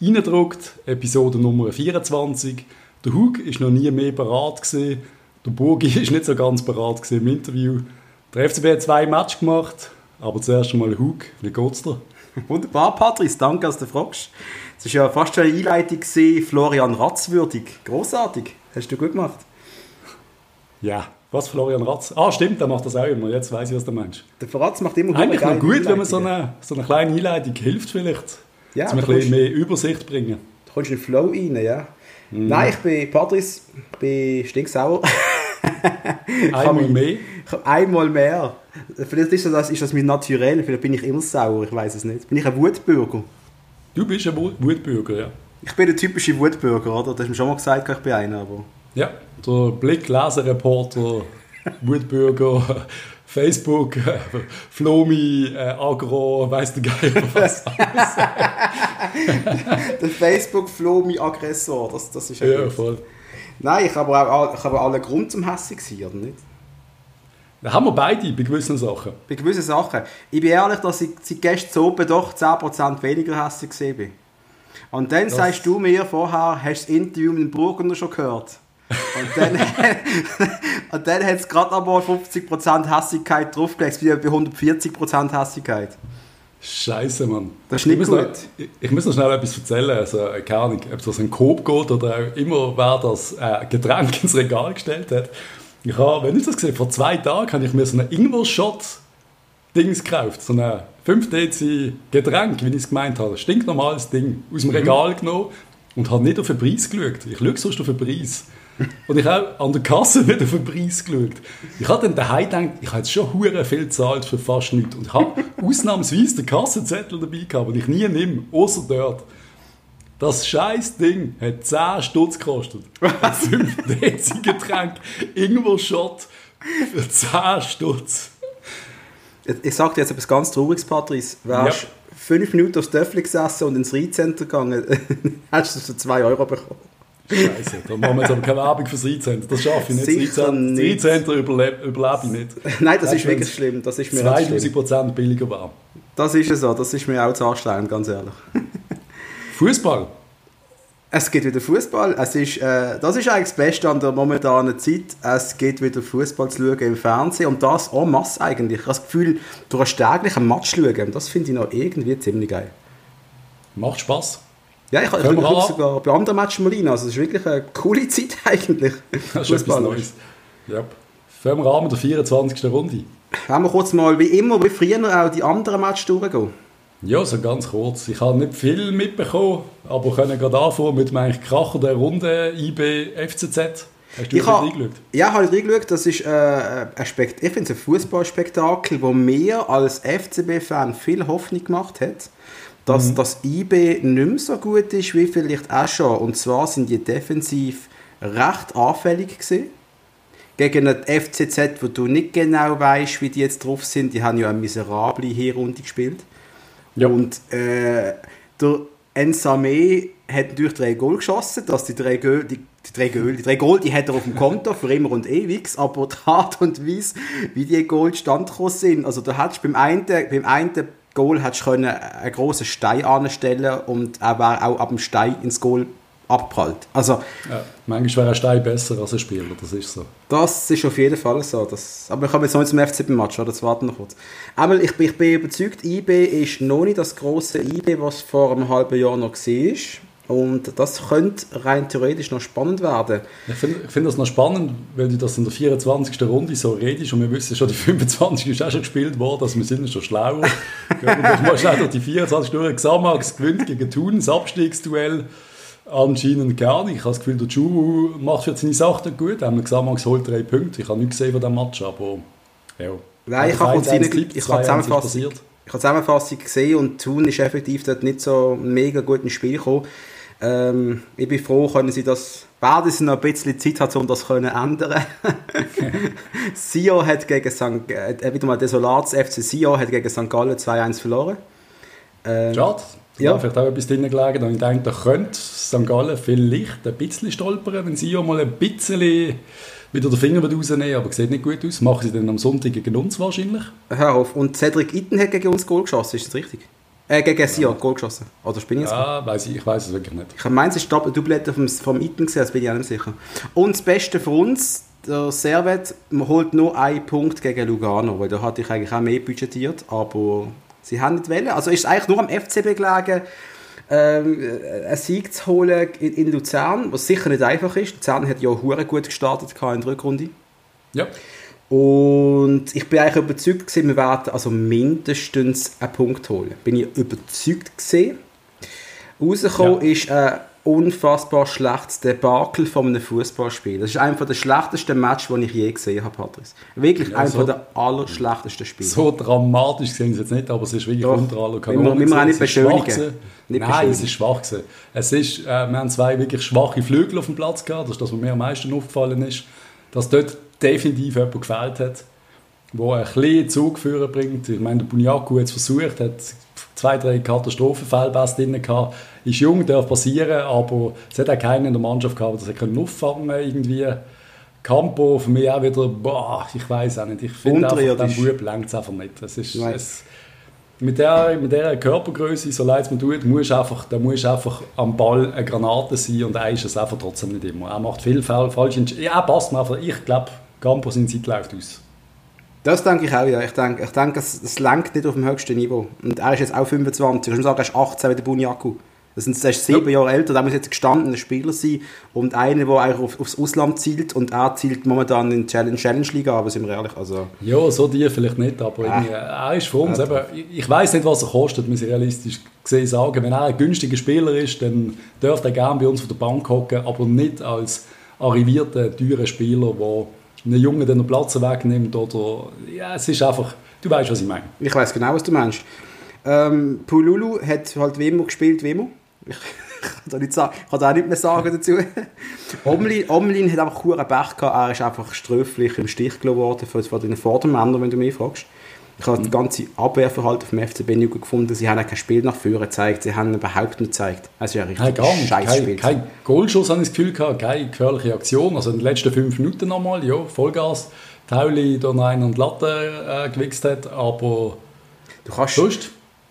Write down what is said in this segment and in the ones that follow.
reingedruckt, Episode Nummer 24. Der Hug ist noch nie mehr bereit gewesen. Der Burgi ist nicht so ganz bereit im Interview. Der FCB hat zwei Matches gemacht, aber zuerst einmal Hug. Wie geht's dir? Wunderbar, Patrice, danke, dass du fragst. Es war ja fast schon eine Einleitung, gewesen, Florian Ratz würdig. Großartig, hast du gut gemacht. Ja, was Florian Ratz? Ah, stimmt, der macht das auch immer. Jetzt weiß ich, was du meinst. Der Ratz macht immer Eigentlich noch gut, wenn man so eine, so eine kleine Einleitung hilft, vielleicht. Ja, um ein bisschen mehr Übersicht bringen. Du kommst in den Flow rein, ja. Mm. Nein, ich bin Patrice, bin stinksauer. einmal mehr? Einmal mehr. Vielleicht ist das, ist das mein Naturell, vielleicht bin ich immer sauer, ich weiß es nicht. Bin ich ein Wutbürger? Du bist ein Wutbürger, ja. Ich bin der typische Wutbürger, oder? Das hast du mir schon mal gesagt, ich bin einer, aber... Ja, der Blick, Leserreporter, Wutbürger, Facebook, Flomi, äh, Agro, weißt du geil was Der Facebook Flomi Aggressor, das, das ist ja, ja voll. Nein, ich habe auch, ich habe Grund zum Hässig sein, oder nicht? Da haben wir beide bei gewissen Sachen. Bei gewissen Sachen. Ich bin ehrlich, dass ich seit gestern oben doch 10% weniger gesehen bin. Und dann das sagst du mir vorher, hast du das Interview mit dem Burgunder schon gehört? Und dann, und dann hat es gerade einmal 50% Hässigkeit draufgelegt, wie bei 140% Hässigkeit. Scheiße, Mann. Das ist nicht ich gut. Noch, ich, ich, muss noch schnell etwas erzählen. Also, keine Ahnung, ob es ein Coop geht oder auch immer, wer das äh, Getränk ins Regal gestellt hat. Ich habe, wenn ich das gesehen vor zwei Tagen habe ich mir so einen Ingwer-Shot Dings gekauft. So ein 5 Dezi Getränk, wie ich es gemeint habe. Stinknormales Ding. Aus dem mhm. Regal mhm. genommen und habe nicht auf den Preis geschaut. Ich schaue sonst auf den Preis. Und ich habe an der Kasse nicht auf den Preis geschaut. Ich habe dann daheim gedacht, ich habe jetzt schon hure viel gezahlt für fast nichts. Und ich habe ausnahmsweise den Kassenzettel dabei gehabt, den ich nie nehme, außer dort. Das scheiß Ding hat 10 Stutz gekostet. Ein 5 Dezi Getränk, irgendwo Shot für 10 Stutz. Ich, sage dir jetzt etwas ganz Trauriges, Patrice. Wärst ja. fünf Minuten aufs Töffel gesessen und ins Reitcenter gegangen, hast du es für 2 Euro bekommen. Scheiße, da machen wir jetzt aber keine Werbung fürs Reitcenter. Das schaffe ich nicht. Sicher das Reitcenter überlebe, überlebe ich nicht. Nein, das, das ist wirklich schlimm. Das ist mir 2000 Prozent billiger war. Das ist es so. Das ist mir auch zu anstrengend, ganz ehrlich. Fußball. Es geht wieder Fußball. Es ist, äh, das ist eigentlich das Beste an der momentanen Zeit. Es geht wieder Fußball zu schauen im Fernsehen und das en masse eigentlich. Ich habe das Gefühl, du hast täglich einen Match schauen. Das finde ich noch irgendwie ziemlich geil. Macht Spaß. Ja, ich, ich mache sogar bei anderen Matches mal rein. Also es ist wirklich eine coole Zeit eigentlich. Das ist etwas Neues. Ja. Für wir Rahmen der 24. Runde. Wenn wir kurz mal, wie immer, wie früher auch die anderen Matches durchgehen. Ja, so ganz kurz. Ich habe nicht viel mitbekommen, aber können gerade anfangen mit dem Kracher der Runde IB FCZ. Hast du ich ha, reingeschaut? Ja, habe ich reingeschaut. Das ist äh, ein Spekt ich finde es ein Fußballspektakel, wo mir als FCB-Fan viel Hoffnung gemacht hat dass mhm. das IB nicht mehr so gut ist wie vielleicht auch schon. Und zwar sind die defensiv recht anfällig gewesen. Gegen ein FCZ, wo du nicht genau weißt, wie die jetzt drauf sind. Die haben ja eine miserable Hinrunde gespielt. Ja. Und äh, der Ensame hat natürlich drei Goal geschossen. Dass die drei Goal, die, die drei Goal, die drei Goal, die hat er auf dem Konto für immer und ewig. Aber die Art und Weise, wie die Goal stand sind, also da hättest beim einen, beim einen Goal hättest du einen grossen Stein anstellen und er wäre auch ab dem Stein ins Goal abprallt. Also, ja, manchmal wäre ein Stein besser als ein Spieler, das ist so. Das ist auf jeden Fall so. Das, aber ich habe jetzt noch nicht zum FCB-Match? Jetzt warten noch kurz. Einmal, ich, ich bin überzeugt, IB ist noch nicht das große IB, was vor einem halben Jahr noch war. Und das könnte rein theoretisch noch spannend werden. Ich finde find das noch spannend, weil du das in der 24. Runde so redest und wir wissen schon, die 25. ist auch schon gespielt worden, also wir sind schon schlauer. du mal schnell durch die 24 durch. Xamax gewinnt gegen Thun, das Abstiegsduell. Anscheinend gar nicht. Ich habe das Gefühl, der Chu macht für seine Sachen gut. Xamax holt drei Punkte. Ich habe nichts gesehen von diesem Match, aber ja. Nein, ich habe kurz ich habe Zusammenfassung, ich habe Zusammenfassung gesehen und Thun ist effektiv dort nicht so ein mega gutes Spiel gekommen. Ähm, ich bin froh, können sie das, werden sie noch ein bisschen Zeit haben, um das zu ändern. Sio hat gegen St. Äh, wieder mal Desolats FC Sio hat gegen St. Gallen 2-1 verloren. Ähm, Schade. Da ja. vielleicht auch etwas drin gelegen. Und ich denke, da könnte St. Gallen vielleicht ein bisschen stolpern, wenn Sio mal ein bisschen wieder den Finger rausnehmen, aber sieht nicht gut aus. Machen sie dann am Sonntag gegen uns wahrscheinlich. Hör auf. Und Cedric Itten hat gegen uns Goal geschossen, ist das richtig? Äh, gegen Sion, ja. Goal geschossen. Oder bin ich jetzt Ja, weiß ich, ich weiß es wirklich nicht. Ich meine, es ist Doppelette vom, vom Iten gesehen, das bin ich auch nicht sicher. Und das Beste für uns, der Servet holt nur einen Punkt gegen Lugano, weil da hatte ich eigentlich auch mehr budgetiert, aber sie haben nicht wollen. Also ist es eigentlich nur am FCB gelegen, ähm, einen Sieg zu holen in, in, Luzern, was sicher nicht einfach ist. Luzern hat ja auch gut gestartet in der Rückrunde. Ja. Und ich bin eigentlich überzeugt gewesen, wir werden also mindestens einen Punkt holen. Bin ich überzeugt gewesen. Rausgekommen ja. ist ein unfassbar schlechtes Debakel von einem Fußballspiel. Das ist einer der schlechtesten Matches, die ich je gesehen habe, Patrice. Wirklich ja, einer so, der allerschlechtesten Spiele. So dramatisch sehen sie jetzt nicht, aber es ist wirklich Doch. unter aller Kanone. Wir, wir auch nicht beschönigen. Nicht Nein, es ist schwach gewesen. Es ist, äh, wir haben zwei wirklich schwache Flügel auf dem Platz gehabt. Das ist das, was mir am meisten aufgefallen ist. Dass dort definitiv jemand gefällt hat, der ein bisschen Zug bringt. Ich meine, der Bunyaku hat es versucht, hat zwei, drei Katastrophenfälle drin gehabt. Ist jung, darf passieren, aber es hat auch keinen in der Mannschaft gehabt, der das auffangen irgendwie. Campo für mich auch wieder, boah, ich weiß auch nicht. Ich finde einfach, den Bub längt es einfach nicht. Es ist, es, mit der, mit der Körpergröße, so leid es mir tut, musst einfach, da musst einfach am Ball eine Granate sein und er ist es einfach trotzdem nicht immer. Er macht viel Entscheidungen. Ja, passt mir einfach. Ich glaube, Campo seine Zeit läuft aus. Das denke ich auch, ja. Ich denke, ich denke es, es lenkt nicht auf dem höchsten Niveau. Und er ist jetzt auch 25. Ich muss sagen, er ist 18 wie der Bunyaku. Das ist, ist sieben ja. Jahre älter, da muss jetzt gestandener Spieler sein und einer, der eigentlich auf, aufs Ausland zielt und er zielt momentan in die Challenge, Challenge Liga, aber sind wir ehrlich, also... Ja, so die vielleicht nicht, aber äh. er ist für uns äh. eben, ich weiß nicht, was er kostet, muss ich realistisch gesehen sagen. Wenn er ein günstiger Spieler ist, dann dürfte er gerne bei uns auf der Bank hocken, aber nicht als arrivierter, teurer Spieler, der einen Jungen den Platz wegnimmt oder ja, es ist einfach, du weißt, was ich meine. Ich weiß genau, was du meinst. Ähm, Pululu hat halt wie immer gespielt, wie immer. Ich, ich kann, ich kann auch nicht mehr sagen dazu. Omlin, Omlin hat einfach einen Pech gehabt, er ist einfach ströflich im Stich gelassen worden von den Vordermännern, wenn du mich fragst. Ich habe das ganze Abwehrverhalten vom FCB nicht gefunden. Sie haben kein Spiel nach vorne gezeigt. Sie haben überhaupt nicht gezeigt. Es ist ja richtig hey, scheiß Spiel. Kein, kein Goalschuss habe ich das Gefühl gehabt, keine gefährliche Aktion. Also in den letzten fünf Minuten nochmal, ja, Vollgas. Tauli da rein und Latte äh, gewichst hat, aber du kannst, sonst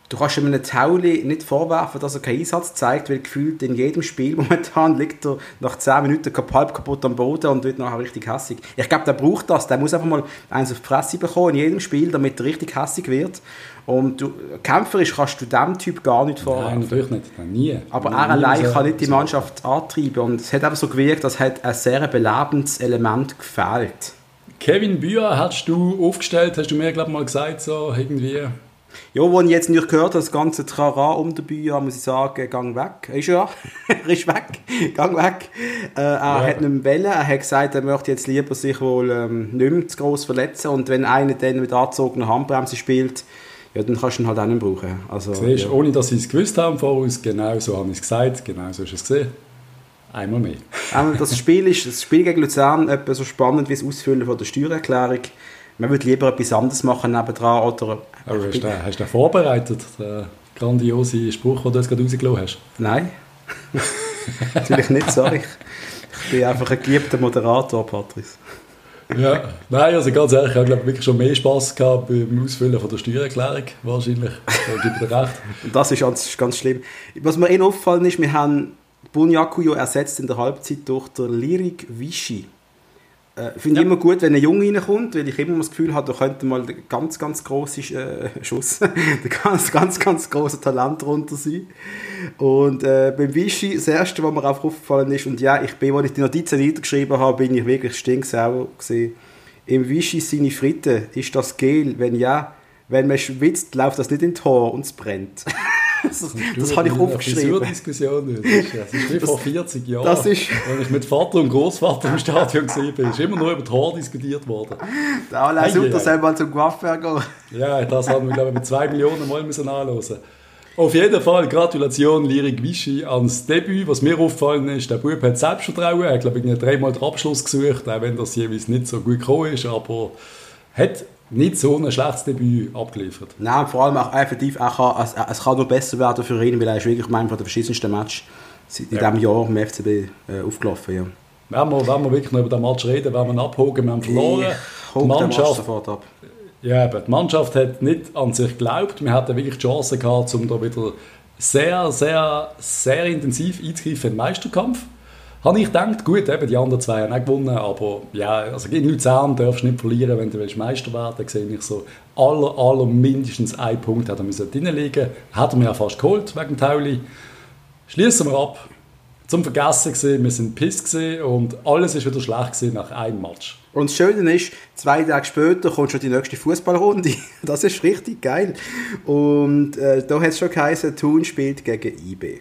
du kannst einem Tauli nicht vorwerfen, dass er keinen Einsatz zeigt, weil gefühlt in jedem Spiel momentan liegt er nach 10 Minuten halb kaputt am Boden und wird nachher richtig hässig. Ich glaube, der braucht das. Der muss einfach mal eins auf die Fresse bekommen in jedem Spiel, damit er richtig hässig wird. Und du, kämpferisch kannst du dem Typ gar nicht vorwerfen. Nein, natürlich nicht. Nie. Aber er allein kann nicht die Mannschaft antreiben. Und es hat einfach so gewirkt, dass hat ein sehr belebendes Element gefehlt. Kevin Bühr hast du aufgestellt, hast du mir glaube mal gesagt, so irgendwie ja, wo ich jetzt nicht gehört habe, das ganze Trara um den Bühne, muss ich sagen, gang weg. Ist ja, er ist weg, gang weg. Äh, er ja. hat nicht mehr wollen. er hat gesagt, er möchte jetzt lieber sich wohl ähm, nicht mehr zu gross verletzen und wenn einer dann mit angezogener Handbremse spielt, ja, dann kannst du ihn halt auch nicht brauchen. Also, Siehst, ja. ohne dass sie es gewusst haben voraus, genau so habe ich es gesagt, genau so ist es gesehen. Einmal mehr. das Spiel ist das Spiel gegen Luzern etwa so spannend wie das Ausfüllen von der Steuererklärung man würde lieber etwas anderes machen nebendran. Oder Aber hast, du, hast du vorbereitet, den grandiosen Spruch, den du jetzt gerade rausgelassen hast? Nein, natürlich nicht, sorry. Ich bin einfach ein geliebter Moderator, Patrice. ja, nein, also ganz ehrlich, ich habe glaube wirklich schon mehr Spass gehabt beim Ausfüllen von der Steuererklärung, wahrscheinlich. Da gebe dir recht. das ist ganz, ganz schlimm. Was mir eh aufgefallen ist, wir haben Bunyakuyo ersetzt in der Halbzeit durch der Lirik Vichy. Äh, Finde ich immer gut, wenn ein Junge reinkommt, weil ich immer das Gefühl habe, da könnte mal der ganz, ganz große äh, Schuss, der ganz, ganz, ganz große Talent drunter sein. Und äh, beim Vichy, das erste, was mir auch aufgefallen ist, und ja, ich bin, als ich die Notizen niedergeschrieben habe, bin ich wirklich stinksauer gesehen. Im Vichy seine Fritte, ist das Gel? Wenn ja, wenn man schwitzt, läuft das nicht in Tor und es brennt. das, habe ich aufgeschrieben. Das ist Diskussion. Das ist, das ist wie vor 40 Jahren, das ist, als ich mit Vater und Großvater im Stadion war. ist immer nur über Tor diskutiert worden. Der Alain hey, soll mal zum Coiffeur gehen. Ja, das haben wir, glaube ich, mit zwei Millionen Mal müssen anhören. Auf jeden Fall Gratulation Lirik Vichy ans Debüt. Was mir aufgefallen ist, der Bub hat Selbstvertrauen. Er hat, glaube ich, dreimal den Abschluss gesucht, auch wenn das jeweils nicht so gut gekommen ist. Aber hat nicht so ein schlechtes Debüt abgeliefert. Nein, vor allem auch effektiv, auch kann, es, es kann nur besser werden für ihn, weil er ist wirklich von der verschissensten Match in ja. diesem Jahr im FCB äh, aufgelaufen. Ja. Wenn wir, wenn wir wirklich noch über den Match reden, wenn wir ihn abholen, wir haben verloren. Ich die Mannschaft, sofort ab. Ja, aber die Mannschaft hat nicht an sich geglaubt. Wir hatten wirklich die Chance gehabt, um da wieder sehr, sehr, sehr intensiv einzugreifen in den Meisterkampf. Habe ich gedacht, gut, eben, die anderen zwei haben auch gewonnen, aber ja, also gegen Luzern darfst du nicht verlieren, wenn du willst Meister werden willst. sehe ich so, aller, aller mindestens einen Punkt hat er müssen drinliegen. Hat er mir ja fast geholt, wegen Tauli. Schließen wir ab. Zum Vergessen gesehen, wir sind piss und alles ist wieder schlecht nach einem Match. Und das Schöne ist, zwei Tage später kommt schon die nächste Fußballrunde. Das ist richtig geil. Und äh, da hat es schon geheißen, Thun spielt gegen IB.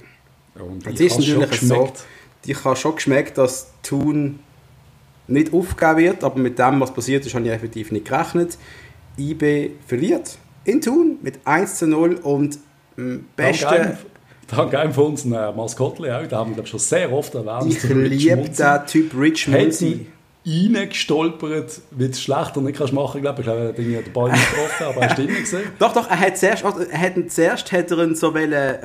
Und Jetzt ist natürlich so, ich habe schon geschmeckt, dass Thun nicht aufgegeben wird, aber mit dem, was passiert ist, habe ich effektiv nicht gerechnet. IB verliert in Thun mit 1 zu 0 und am besten... Dank einem von uns ein Maskottli auch, da haben wir schon sehr oft erwähnt. Ich liebe den Typ Rich Munzi reingestolpert, wie du schlechter nicht kannst machen glaube ich. glaube, er hat den Ball nicht getroffen, aber hast du ihn gesehen? Doch, doch, er hat zuerst, also, er hat, zuerst hat er ihn so wollen,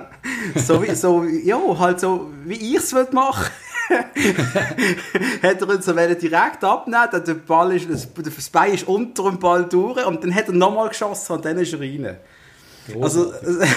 so wie, so, ja, halt so, wie ich es machen hat er ihn so direkt abnehmen, der Ball ist, das Bein ist unter dem Ball durch und dann hat er nochmal geschossen und dann ist er rein. Also,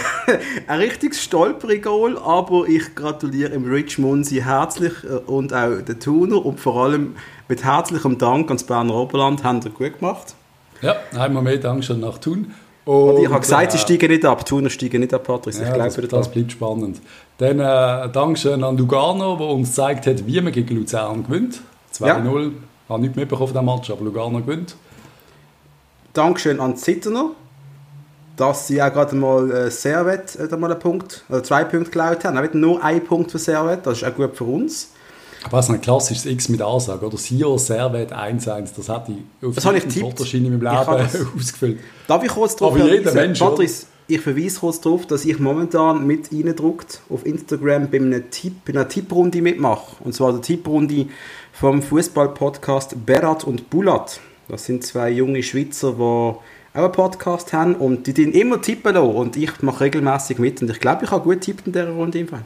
ein richtiges Stolperigol, aber ich gratuliere im Rich Munzi herzlich äh, und auch den Tuner und vor allem mit herzlichem Dank ans Berner Oberland, haben ihr gut gemacht. Ja, einmal mehr Dank schon nach Thun. Und, und ich habe gesagt, sie äh, steigen nicht ab, Thuner steigen nicht ab, Patrick. Ja, ich glaube, das, das bleibt spannend. Dann äh, Dankeschön an Lugano, der uns gezeigt hat, wie man gegen Luzern gewinnt. 2-0. Ja. Ich habe nicht mitbekommen von diesem Match, aber Lugano gewinnt. Dankeschön an Zitterner, dass sie auch gerade mal äh, Servet äh, mal einen Punkt, oder zwei Punkte geklaut haben. Auch nur ein Punkt für Servet, das ist auch gut für uns. Aber es ist ein klassisches X mit Ansage, oder? Sio Servet 1-1, das hat ich auf das habe ich Fotoschein in meinem Leben ausgefüllt. Darf ich kurz jeder Mensch, Patrice, ich verweise kurz darauf, dass ich momentan mit reindruckt auf Instagram bei einer, Tipp, bei einer Tipprunde mitmache. Und zwar der Tipprunde vom Fußball-Podcast Berat und Bulat. Das sind zwei junge Schweizer, die auch einen Podcast haben und die den immer tippen lassen. Und ich mache regelmäßig mit und ich glaube, ich habe gut tippt in dieser Runde im Fall.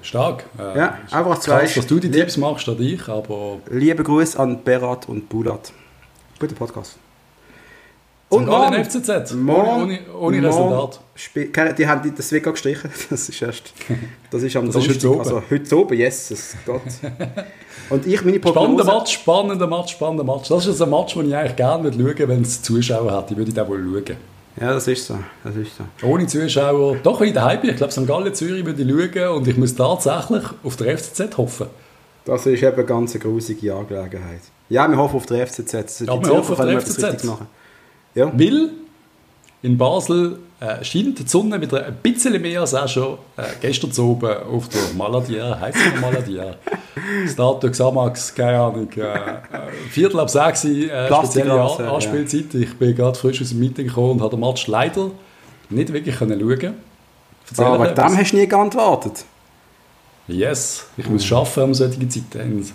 Stark. Äh, ja, einfach zwei. Krass, dass du die Tipps machst, statt ich, aber... Liebe Grüße an Berat und Bulat. Guter Podcast. Und morgen, FCZ, morgen, ohne, ohne, ohne Resultat. Die haben das Weg gestrichen. Das ist erst. Das ist am das Donnerstag. Ist heute also heute oben, yes, Gott. Und ich meine Prognose... Spannender Match, spannender Match, spannender Match. Das ist ein Match, den ich eigentlich gerne schauen würde, wenn es Zuschauer hätte. Ich würde den wohl schauen. Ja, das ist so. Das ist so. Ohne Zuschauer, doch in der Hype. Ich glaube, St. Gallen Zürich würde ich schauen und ich muss tatsächlich auf der FCZ hoffen. Das ist eben eine ganz grusige Angelegenheit. Ja, wir hoffen auf der FCZ. Ja, wir hoffen auf der FCZ. Ja. Weil in Basel äh, scheint die Sonne wieder ein bisschen mehr als auch schon äh, gestern oben auf der Maladier, heisst es Maladier? Status Xamax, keine Ahnung, äh, äh, Viertel ab sechs, äh, spezielle An Anspielzeit. Ja. Ich bin gerade frisch aus dem Meeting gekommen und habe den Match leider nicht wirklich können schauen Erzähl Aber dem hast du nie geantwortet. Yes, ich muss mhm. arbeiten um solche Zeiten.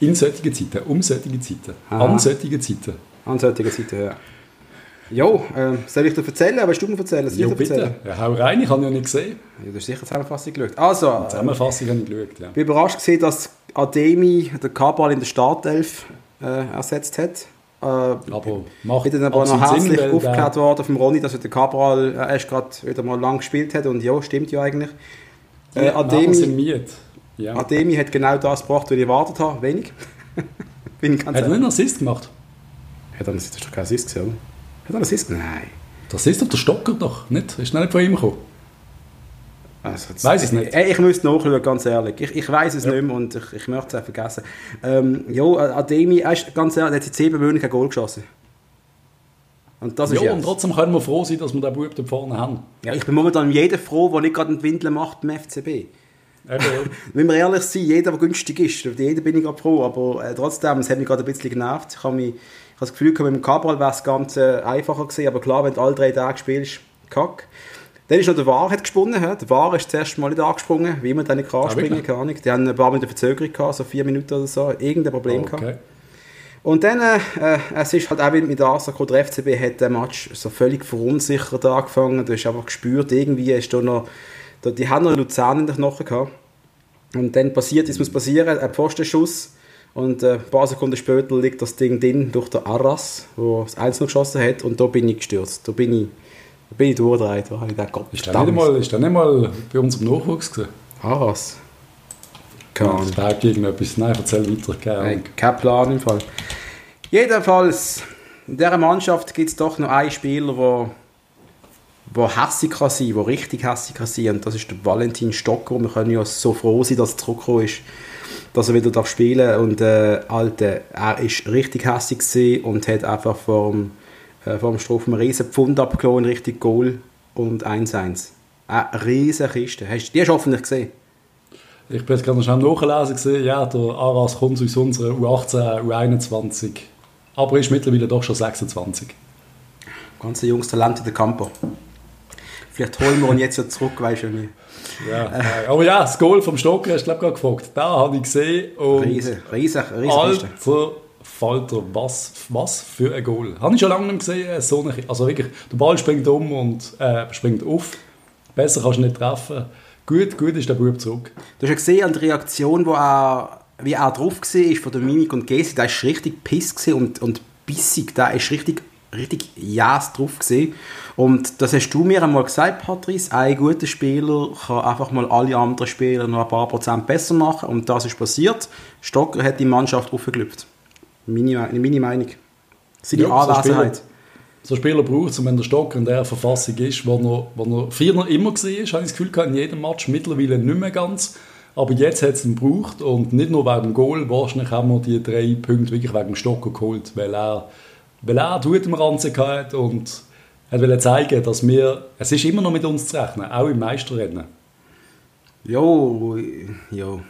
In solchen Zeiten, um solche Zeiten, Aha. an solchen Zeiten. An solchen Zeiten, ja. Jo, äh, soll ich dir erzählen? Aber du mir erzählen? Soll jo, bitte. Erzählen? Ja, hau rein, ich habe ja nicht gesehen. Ja, du hast sicher die Zusammenfassung geschaut. Also, die Zusammenfassung ähm, habe ich geschaut, ja. Ich bin überrascht gesehen, dass Ademi den Kabal in der Startelf äh, ersetzt hat. Äh, aber macht Ich bin dann aber noch herzlich Sinn, aufgehört worden vom Ronny, dass er den Cabral äh, erst gerade wieder mal lang gespielt hat. Und ja, stimmt ja eigentlich. Äh, Ademi, ja. Ademi hat genau das gebracht, was ich erwartet habe. Wenig. bin ganz hat er nicht einen Assist gemacht? Hat er, das ist doch kein Assist gesehen, hat er Assist? Nein. Das ist doch der Stocker doch, nicht? Ist nicht von ihm gekommen? Also, weiß ich nicht. Ich, ich müsste nachschauen, ganz ehrlich. Ich, ich weiß es ja. nicht mehr und ich, ich möchte es auch vergessen. Ähm, ja, Ademi, ganz ehrlich, hat in sieben Monaten kein Goal geschossen. Und das ist ja, und trotzdem können wir froh sein, dass wir den Bub da vorne haben. Ja, ich bin momentan jeder froh, der nicht gerade einen Windel macht beim FCB. Wenn wir ehrlich sind, jeder, der günstig ist, jeder bin ich gerade froh, aber äh, trotzdem, es hat mich gerade ein bisschen genervt. Ich habe mich habe das Gefühl, mit dem Cabral wäre es ganz äh, einfacher gewesen, aber klar, wenn du alle drei Tage spielst, kack. Dann ist noch der War hat gesponnen. Der War ist zuerst mal nicht angesprungen, wie man dann nicht kann springen kann. Die haben ein paar Minuten Verzögerung gehabt, so vier Minuten oder so. Irgendein Problem oh, okay. gehabt. Und dann, äh, es ist halt auch mit der Ansage, der FCB hat den Match so völlig verunsichert angefangen. Du hast einfach gespürt, irgendwie ist da noch, die haben noch Luzern in den Knochen gehabt. Und dann passiert, es muss passieren, ein Pfostenschuss Und äh, ein paar Sekunden später liegt das Ding drin durch den Arras, der das Einzelne geschossen hat. Und da bin ich gestürzt. Da bin ich, da bin ich durchgedreht. Da habe ich gedacht, Gott, Ist der nicht mal, ist der nicht mal bei unserem Nachwuchs gewesen? Arras? Keine Ahnung. Der hat irgendetwas. Nein, erzähl weiter. Keine. Nein, kein Plan im Fall. Jedenfalls, in dieser Mannschaft gibt es doch noch einen Spieler, der wo hässig kann sein, wo richtig hässig kann sein und das ist der Valentin Stocker. Wir können ja so froh sein, dass er zurückgekommen ist, dass er wieder darf spielen und äh, Alter, er ist richtig gewesen und hat einfach vom äh, vom Strophen einen riesen Pfund abgehauen, richtig Goal und 1-1. Eine riesen Kiste. Hast, die hast du hoffentlich gesehen. Ich bin jetzt gerade noch schnell nachlesen gesehen. Ja, der Aras kommt aus unserer U18, U21. Aber ist mittlerweile doch schon 26. Ganz ein junges Talent in der Campo. Vielleicht holen wir ihn jetzt ja zurück, weißt du nicht. Ja, nein. aber ja, das Goal vom Stocker hast du glaube ich gerade gefragt. Da habe ich gesehen. Und Riesen, riesen, riesen. Alter Falter, was, was für ein Goal. Habe ich schon lange nicht gesehen. So eine, also wirklich, der Ball springt um und äh, springt auf. Besser kannst du nicht treffen. Gut, gut ist der Bub zurück. Du hast ja gesehen an der Reaktion, wo er, wie er drauf war, von der Mimik und Geste, der ist richtig piss und, und bissig, der ist richtig, richtig jas drauf gewesen. Und das hast du mir einmal gesagt, Patrice, ein guter Spieler kann einfach mal alle anderen Spieler noch ein paar Prozent besser machen und das ist passiert. Stocker hat die Mannschaft aufgelüpft. Meine, meine Meinung. Seine Ja, so Anwesenheit. So einen Spieler braucht es, und wenn der Stocker in der Verfassung ist, wo er, wo er früher immer war, habe ich das Gefühl, gehabt, in jedem Match, mittlerweile nicht mehr ganz. Aber jetzt hat es ihn gebraucht und nicht nur wegen dem Goal, wahrscheinlich haben wir die drei Punkte wirklich wegen dem Stocker geholt, weil er, weil er Hut im Ranzen hatte und er wollte zeigen, dass wir, es ist immer noch mit uns zu rechnen, auch im Meisterrennen. Jo, jo.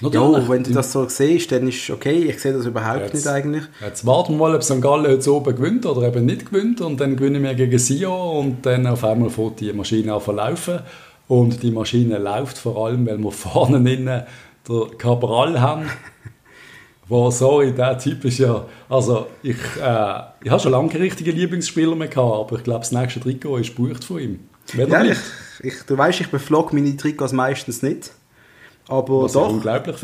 Jo, wenn du das so siehst, dann ist okay. Ich sehe das überhaupt Jetzt. nicht eigentlich. Jetzt warten wir mal, ob St. Gallen heute oben gewinnt oder eben nicht gewinnt. Und dann gewinnen wir gegen Sion und dann auf einmal fährt die Maschine an zu laufen. Und die Maschine läuft vor allem, weil wir vorne innen den Cabral haben. Wo, sorry, der Typ ist ja. Also, ich, äh, ich habe schon lange keine richtigen Lieblingsspieler mehr gehabt, aber ich glaube, das nächste Trikot ist gebucht von ihm. Wenn er Ja, ich, ich, du weißt, ich beflog meine Trikots meistens nicht. Aber Was doch,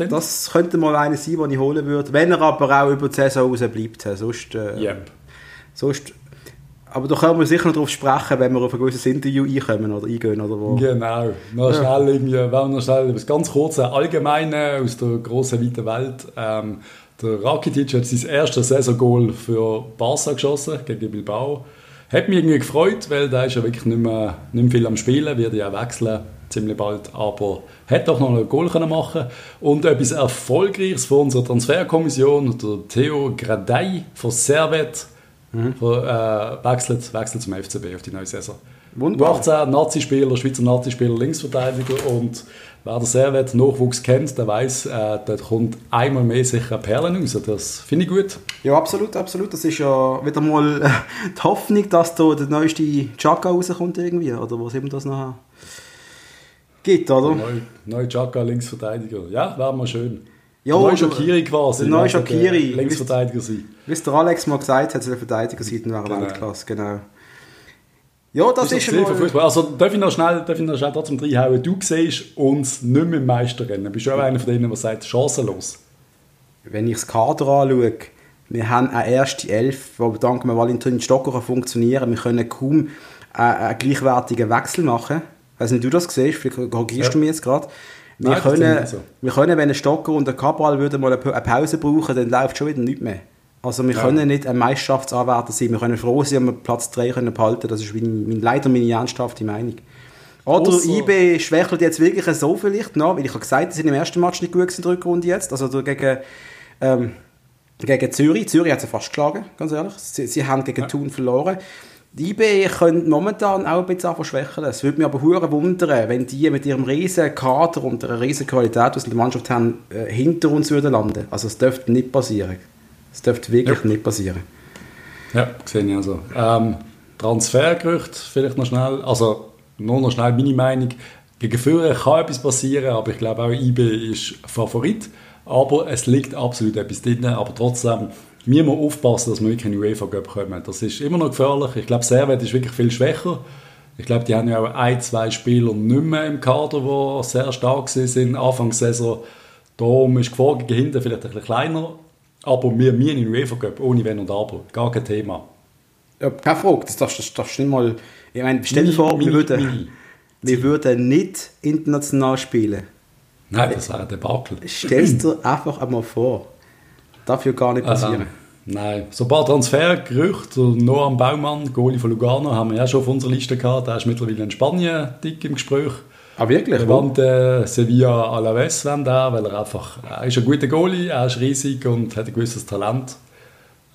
das könnte mal einer sein, den ich holen würde. Wenn er aber auch über die Saison raus bleibt. Sonst, äh, Yep. sonst, aber da können wir sicher noch darauf sprechen, wenn wir auf ein gewisses Interview einkommen oder eingehen. Oder wo. Genau. Noch schnell irgendwie, wenn wir noch schnell etwas ganz kurz allgemeine aus der großen weiten Welt. Ähm, der Rakitic hat sein erstes Saisongoal für Barca geschossen gegen Bilbao. Hat mich irgendwie gefreut, weil der ist ja wirklich nicht mehr, nicht mehr viel am Spielen, wird ja wechseln ziemlich bald, aber hat doch noch ein Goal können machen und etwas Erfolgreiches von unserer Transferkommission, der Theo Gradey von Servet, von, äh, wechselt, wechselt zum FCB auf die neue Saison. Wunderbar. U18 Nazi-Spieler, Schweizer Nazi-Spieler, Linksverteidiger und wer der Servet Nachwuchs kennt, der weiß, äh, dort kommt einmal mehr sicher Perlen raus. Das finde ich gut. Ja, absolut, absolut. Das ist ja wieder mal äh, die Hoffnung, dass da der neueste Chaka rauskommt irgendwie. Oder was immer das nachher gibt, oder? Neu, neu Chaka, Linksverteidiger. Ja, wäre mal schön. Ja, neue Shakiri quasi. der neue ne, Shaqiri. der Linksverteidiger sein. Wie es der Alex mal gesagt hat, soll Verteidiger sein, dann wäre Genau. Weltklasse, genau. Ja, das ist, einmal... Fußball. Also darf ich noch schnell, darf ich noch schnell trotzdem reinhauen. Du siehst uns nicht mehr im Meisterrennen. Bist du auch einer von denen, der sagt, chancenlos? Wenn ich das Kader anschaue, wir haben eine erste Elf, die dank dem Valentin Stocker funktionieren Wir können kaum äh, einen gleichwertigen Wechsel machen. Ich weiß nicht, du das siehst, vielleicht korrigierst Ja. du mich jetzt gerade. Wir, Nein, können, so. wir können, wenn ein Stocker und ein Cabral würden mal eine Pa- eine Pause brauchen, dann läuft schon wieder nichts mehr. Also wir Ja. können nicht ein Meisterschaftsanwärter sein. Wir können froh sein, wenn wir Platz 3 können behalten Das ist meine, meine, leider meine ernsthafte Meinung. Oder Ausser- IB schwächelt jetzt wirklich so vielleicht noch, weil ich habe gesagt, sie sind im ersten Match nicht gut in der Rückrunde jetzt. Also gegen, ähm, gegen Zürich. Zürich hat sie fast geschlagen, ganz ehrlich. Sie, sie haben gegen Thun verloren. Die IB können momentan auch ein bisschen schwächeln. Es würde mich aber hure wundern, wenn die mit ihrem riesen Kader und einer riesen Qualität, die sie in der Mannschaft haben, äh, hinter uns würden landen. Also es dürfte nicht passieren. Es dürfte wirklich nicht passieren. Ja, sehe ich also. Ähm, Transfergerücht vielleicht noch schnell. Also nur noch schnell meine Meinung. Gegen Führer kann etwas passieren, aber ich glaube auch IB ist Favorit. Aber es liegt absolut etwas drin. Aber trotzdem müssen wir aufpassen, dass wir wirklich in den UEFA Cup kommen. Das ist immer noch gefährlich. Ich glaube, Servet ist wirklich viel schwächer. Ich glaube, die haben ja auch ein, zwei Spieler nicht mehr im Kader, die sehr stark sind Anfangs Saison. Darum ist die Gefahr gegen hinten vielleicht ein bisschen kleiner, aber wir müssen in UEFA Cup ohne Wenn und Aber. Gar kein Thema. Ja, keine Frage, das darfst, das darfst nicht mal... Ich meine, stell dir vor, wir würden, Mini. wir würden nicht international spielen. Nein, das wäre ein Debakel. Stell es dir einfach einmal vor. Darf ja gar nicht passieren. Ähm, nein, so ein paar Transfergerüchte. Noam Baumann, Goalie von Lugano, haben wir ja schon auf unserer Liste gehabt. Der ist mittlerweile in Spanien dick im Gespräch. Ah, wirklich? Wir wollen äh, Sevilla Alaves wollen der, weil er einfach, er ist ein guter Goalie, er ist riesig und hat ein gewisses Talent.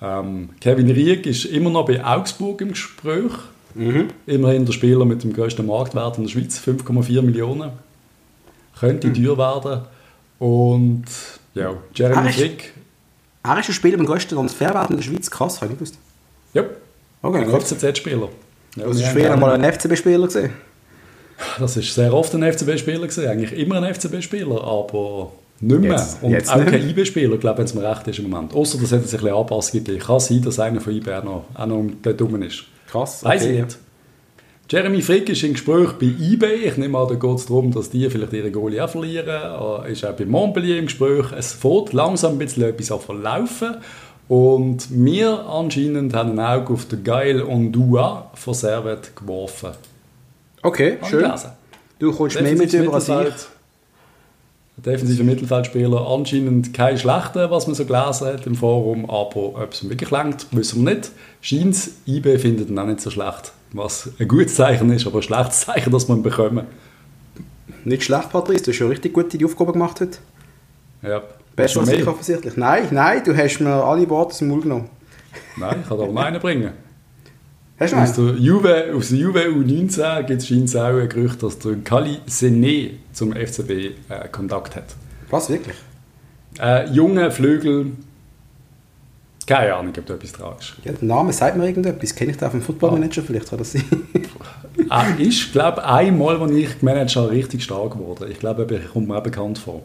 Ähm, Kevin Rieck ist immer noch bei Augsburg im Gespräch. Immerhin der Spieler mit dem größten Marktwert in der Schweiz, 5,4 Millionen. Könnte teuer werden. Und ja, Ah, Jeremy ist- Frick. Er ist ein Spieler mit dem größten Transferwert in der Schweiz. Krass, habe ich gewusst. Ja, Okay, ein FCZ-Spieler. Ja, Das wir ist früher einen- mal ein FCB-Spieler gesehen. Das ist sehr oft ein FCB-Spieler gewesen, eigentlich immer ein FCB-Spieler, aber nicht mehr. Jetzt- und jetzt auch kein. IB-Spieler, glaube wenn es mir recht ist im Moment. Außer dass es ein bisschen Anpassungen gegeben. Kann sein, dass einer von IB auch noch, auch noch dort rum ist. Krass. Weiß okay. ich nicht. Jeremy Frick ist im Gespräch bei eBay. Ich nehme an, da geht es darum, dass die vielleicht ihre Goalie auch verlieren. Er ist auch bei Montpellier im Gespräch. Es fährt langsam ein bisschen etwas an verlaufen. Und wir anscheinend haben ein Auge auf den Geil Ondua von Servet geworfen. Okay, schön. Du kommst mehr mit über als ich. Defensiver Mittelfeldspieler, anscheinend kein schlechter, was man so gelesen hat im Forum, aber ob es ihm wirklich langt, wissen wir nicht. Scheint IB findet ihn auch nicht so schlecht, was ein gutes Zeichen ist, aber ein schlechtes Zeichen, dass wir ihn bekommen. Nicht schlecht, Patrice. Du hast schon richtig gut die Aufgabe gemacht heute. Ja. Besser als ich offensichtlich. Nein, nein, du hast mir alle Worte dem Mund genommen. Nein, ich kann da noch einen bringen. Hast du Aus der Juve, aus der Juve U19 gibt es scheint auch ein Gerücht, dass der Kali Sené zum FCB äh, Kontakt hat. Was, wirklich? Äh, junge Flügel, keine Ahnung, ob da etwas dran ist. Ja, der Name sagt mir irgendetwas. Kenne ich den vom Footballmanager vielleicht? Kann das sein? Er ist, glaube ich, einmal, als ich habe, richtig stark geworden. Ich glaube, er kommt mir auch bekannt vor.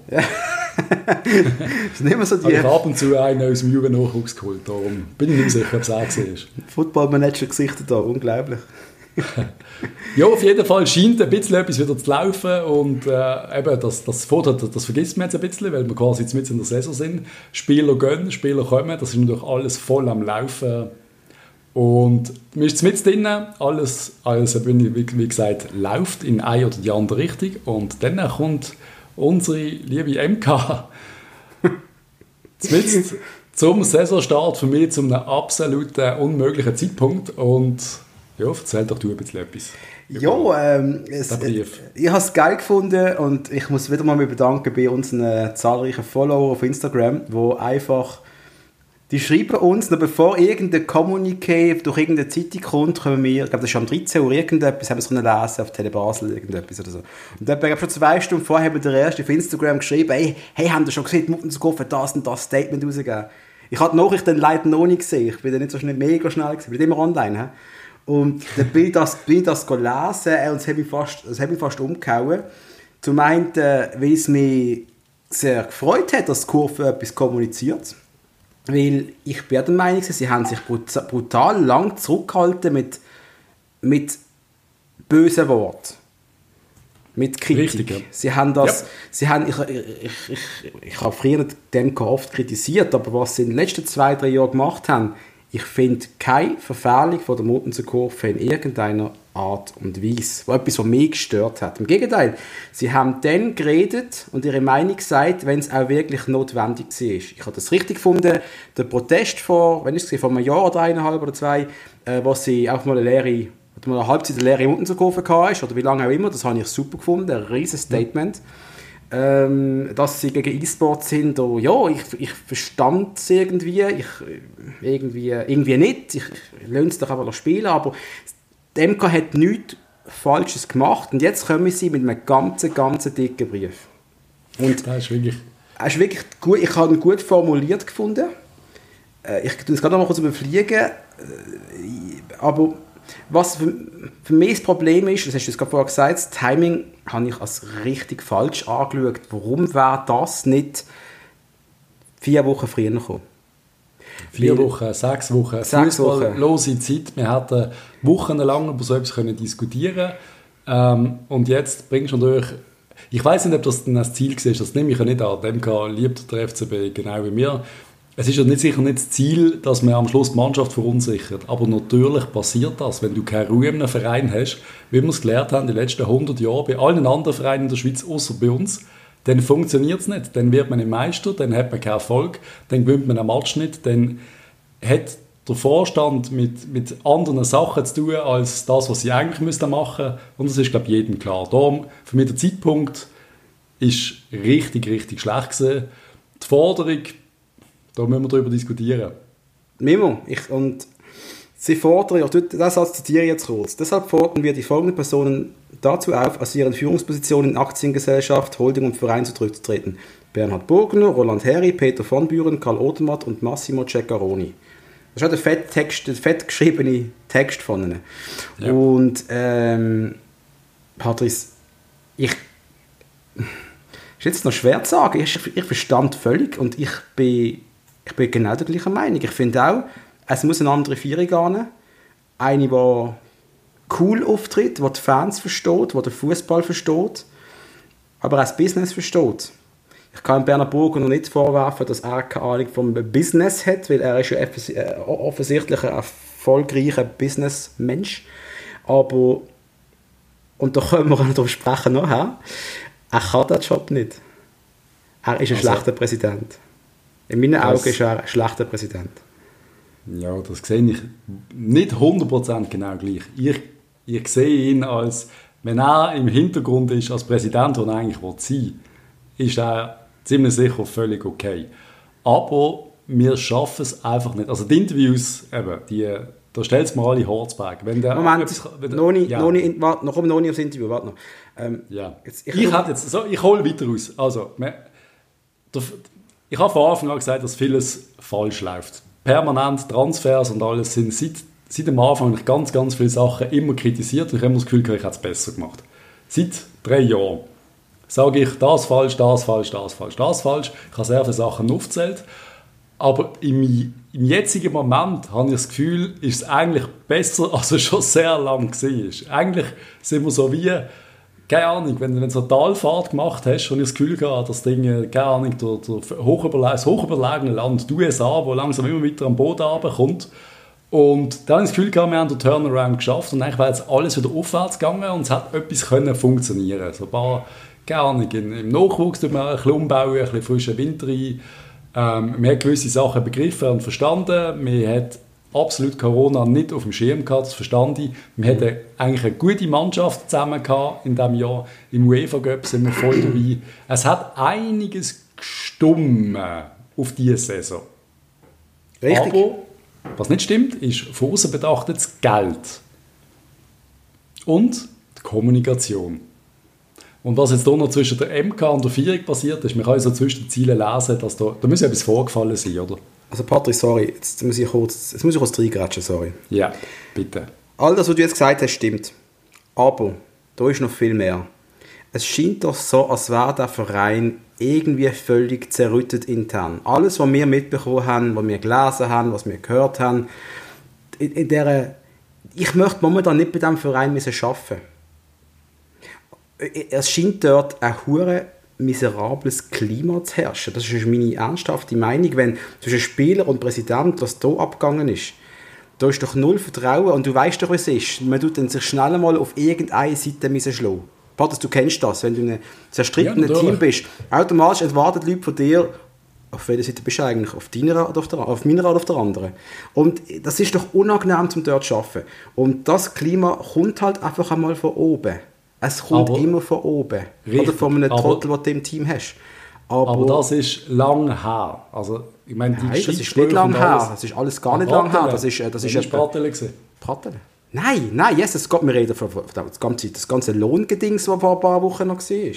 Das nicht mehr so Habe ich die ab und zu einen aus dem Jugendnachwuchs geholt. Darum bin ich nicht sicher, ob es er war. Footballmanager-Gesichter da. Unglaublich. Ja, auf jeden Fall scheint ein bisschen etwas wieder zu laufen und äh, eben, das, das, das, das vergisst man jetzt ein bisschen, weil wir quasi jetzt mit in der Saison sind. Spieler gehen, Spieler kommen, das ist natürlich alles voll am Laufen. Und man ist mit drin, alles, alles wie wie gesagt, läuft in eine oder die andere Richtung und dann kommt unsere liebe MK Zumindest zum Saisonstart für mich zu einem absoluten unmöglichen Zeitpunkt. Und ja, erzähl doch du ein bisschen etwas. Ja, ähm, es, äh, ich habe es geil gefunden und ich muss wieder mal bedanken bei unseren zahlreichen Follower auf Instagram, wo einfach die schreiben uns, noch bevor irgendein Kommuniqué durch irgendeine Zeitung kommt, können wir, ich glaube, das ist am 13 Uhr irgendetwas, haben wir es können lesen auf Tele Basel, irgendetwas oder so. Und dann, glaub, schon zwei Stunden vorher haben wir der erste auf Instagram geschrieben, hey, hey, haben ihr schon gesehen, Muttenskoff hat das und das Statement rausgegeben. Ich habe die Nachricht dann leider noch nicht gesehen, ich bin dann nicht so schnell, mega schnell gewesen, ich bin immer online. He? Und dann bin ich das, bin ich das gelesen und es hat mich fast, es hat fast umgehauen. Zum einen, äh, weil es mich sehr gefreut hat, dass die Kurve etwas kommuniziert. Weil ich bin der Meinung, sie haben sich brut- brutal lang zurückgehalten mit, mit bösen Worten. Mit Kritik. Richtig, ja. Sie haben das, Ja. sie haben, ich, ich, ich, ich, ich habe früher den oft kritisiert, aber was sie in den letzten zwei, drei Jahren gemacht haben, ich finde keine Verfehlung von der Muttenser Kurve in irgendeiner Art und Weise, wo etwas, was mich gestört hat. Im Gegenteil, sie haben dann geredet und ihre Meinung gesagt, wenn es auch wirklich notwendig war. Ich habe das richtig gefunden, der Protest vor, wenn ich es vor einem Jahr oder eineinhalb oder zwei, äh, wo sie auch mal eine leere oder mal eine Halbzeit eine leere Muttenser Kurve hatte, oder wie lange auch immer, das habe ich super gefunden, ein riesiges Statement ähm, dass sie gegen E-Sport sind, oh, ja, ich, ich verstand es irgendwie, ich, irgendwie, irgendwie nicht, ich, ich lasse es doch einfach spielen, aber die MK hat nichts Falsches gemacht und jetzt kommen sie mit einem ganz, ganz dicken Brief. Und Das ist wirklich... er ist wirklich gut, ich habe ihn gut formuliert gefunden. Äh, Ich tue es gerade noch mal kurz überfliegen. Äh, Aber was für, für mich das Problem ist, das hast du jetzt gerade vorher gesagt, das Timing habe ich als richtig falsch angeschaut. Warum wäre das nicht vier Wochen früher gekommen? Vier Weil- Wochen, sechs Wochen, Sechs Wochen. fußballlose Zeit. Wir hätten wochenlang über so etwas können diskutieren ähm, Und jetzt bringst du natürlich ich weiß nicht, ob das das Ziel war, das nehme ich ja nicht an. Dem liebt der FCB genau wie mir. Es ist ja nicht sicher nicht das Ziel, dass man am Schluss die Mannschaft verunsichert. Aber natürlich passiert das, wenn du keine Ruhe in einem Verein hast, wie wir es gelernt haben in den letzten 100 Jahren, bei allen anderen Vereinen in der Schweiz, außer bei uns, dann funktioniert es nicht. Dann wird man nicht Meister, dann hat man keinen Erfolg, dann gewinnt man einen Match nicht, dann hat der Vorstand mit, mit anderen Sachen zu tun, als das, was sie eigentlich müssten machen Und das ist, glaube ich, jedem klar. Darum, für mich der Zeitpunkt ist richtig, richtig schlecht gewesen. Die Forderung, da müssen wir darüber diskutieren. Mimo, ich, und sie fordern, ja, das Satz zitiere ich jetzt kurz, deshalb fordern wir die folgenden Personen dazu auf, aus ihren Führungspositionen in Aktiengesellschaft, Holding und Verein zurückzutreten. Bernhard Burgner, Roland Herri, Peter von Büren, Karl Odermatt und Massimo Ceccaroni. Das ist auch der fett, Text, der fett geschriebene Text von ihnen. Ja. Und ähm, Patrice, ich ist jetzt noch schwer zu sagen. Ich, ich verstand völlig und ich bin ich bin genau der gleichen Meinung. Ich finde auch, es muss eine andere Vierung gehen. Eine, die cool auftritt, die die Fans versteht, die den Fußball versteht, aber auch das Business versteht. Ich kann Bernhard Burger noch nicht vorwerfen, dass er keine Ahnung vom Business hat, weil er ist ja äh, offensichtlich ein erfolgreicher Businessmensch. Aber, und da können wir noch darüber sprechen nachher, er kann den Job nicht. Er ist ein also, schlechter Präsident. In meinen das, Augen ist er ein schlechter Präsident. Ja, das sehe ich nicht 100% genau gleich. Ich, ich sehe ihn als, wenn er im Hintergrund ist, als Präsident, der er eigentlich sein will, ist er ziemlich sicher völlig okay. Aber wir schaffen es einfach nicht. Also die Interviews, eben, die, da stellt es mir alle Horzberg. Wenn der Moment, etwas, wenn der, noch, nicht, ja. noch, nicht, warte, noch, noch nicht aufs Interview, warte noch. Ähm, ja. Jetzt, ich ich, jetzt, so, ich hole weiter aus. Also, der, ich habe von Anfang an gesagt, dass vieles falsch läuft. Permanent Transfers und alles sind seit, seit dem Anfang ganz, ganz viele Sachen immer kritisiert und ich habe immer das Gefühl, ich hätte es besser gemacht. Seit drei Jahren sage ich, das falsch, das falsch, das falsch, das falsch. Ich habe sehr viele Sachen aufgezählt. Aber im, im jetzigen Moment habe ich das Gefühl, ist es eigentlich besser, als es schon sehr lange war. Eigentlich sind wir so wie keine Ahnung, wenn, wenn du eine Talfahrt gemacht hast und ich das Gefühl gehabt, das Ding, keine Ahnung, der, der hochüberle das hochüberlegene Land, die USA, wo langsam immer weiter am Boden runterkommt. Und dann ich das Gefühl gehabt, wir haben den Turnaround geschafft und eigentlich wäre jetzt alles wieder aufwärts gegangen und es hat etwas können funktionieren. So ein paar, keine Ahnung, im Nachwuchs tut man ein bisschen umbauen, ein bisschen frischen Winter rein. Ähm, man hat gewisse Sachen begriffen und verstanden. Man hat absolut Corona nicht auf dem Schirm gehabt, das verstand ich. Wir hatten eigentlich eine gute Mannschaft zusammen gehabt in diesem Jahr. Im UEFA Cup sind wir voll dabei. Es hat einiges gestummen auf diese Saison. Richtig. Aber was nicht stimmt, ist von außen betrachtet das Geld. Und die Kommunikation. Und was jetzt hier noch zwischen der MK und der Vierung passiert ist, man kann so zwischen den Zielen lesen, dass da, da muss ja etwas vorgefallen sein, oder? Also Patrick, sorry, jetzt muss ich kurz, jetzt muss ich kurz reingratschen, sorry. Ja, bitte. All das, was du jetzt gesagt hast, stimmt. Aber da ist noch viel mehr. Es scheint doch so, als wäre der Verein irgendwie völlig zerrüttet intern. Alles, was wir mitbekommen haben, was wir gelesen haben, was wir gehört haben, in, in der, ich möchte momentan nicht bei diesem Verein arbeiten müssen. Es scheint dort eine hure miserables Klima zu herrschen. Das ist meine ernsthafte Meinung, wenn zwischen Spieler und Präsident was hier abgegangen ist. Da ist doch null Vertrauen und du weißt doch, was es ist. Man tut dann sich schnell mal auf irgendeine Seite schlagen. Patrick, du kennst das, wenn du in einem zerstrittenen ja, Team bist. Automatisch erwarten Leute von dir, auf welcher Seite bist du eigentlich? Auf, deiner oder auf, der, auf meiner oder auf der anderen? Und das ist doch unangenehm, um dort zu arbeiten. Und das Klima kommt halt einfach einmal von oben. Es kommt aber, immer von oben. Richtig, Oder von einem Trottel, den du im Team hast. Aber, aber, das ist lang her. Also, ich meine, die Nein, das ist nicht lang her. Das ist alles gar nicht lang her. Das ist, äh, das ist, ist Pratele Pratele? Nein, nein, yes, es geht mir reden von, das ganze, das ganze Lohngedings, das vor ein paar Wochen noch war.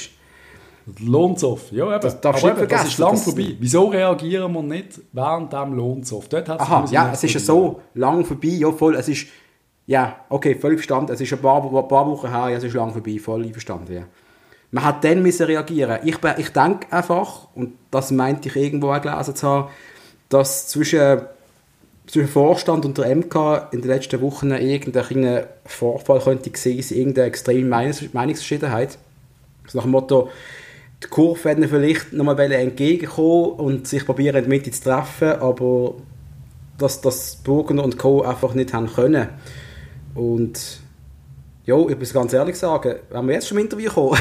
Lohnzoff, ja eben. Das, darfst aber eben, das ist lang vorbei. Wieso reagieren wir nicht während dem Lohnzoff? Dort Aha, ja, es ist ja so lang vorbei, ja voll, es ist ja, okay, völlig verstanden. Es ist ein paar, paar Wochen her, es ist lang vorbei, voll einverstanden, ja. Man hat dann müssen reagieren. Ich, ich denke einfach, und das meinte ich irgendwo auch gelesen zu haben, dass zwischen, zwischen Vorstand und der MK in den letzten Wochen irgendein Vorfall könnte gesehen sein, irgendeine extreme Meinungs Meinungsverschiedenheit. So nach dem Motto, die Kurve werden vielleicht nochmal entgegenkommen und sich probieren Mitte zu treffen, aber dass das Burgener und Co. einfach nicht haben können. Und ja, ich muss ganz ehrlich sagen, wenn wir jetzt schon im Interview kommen,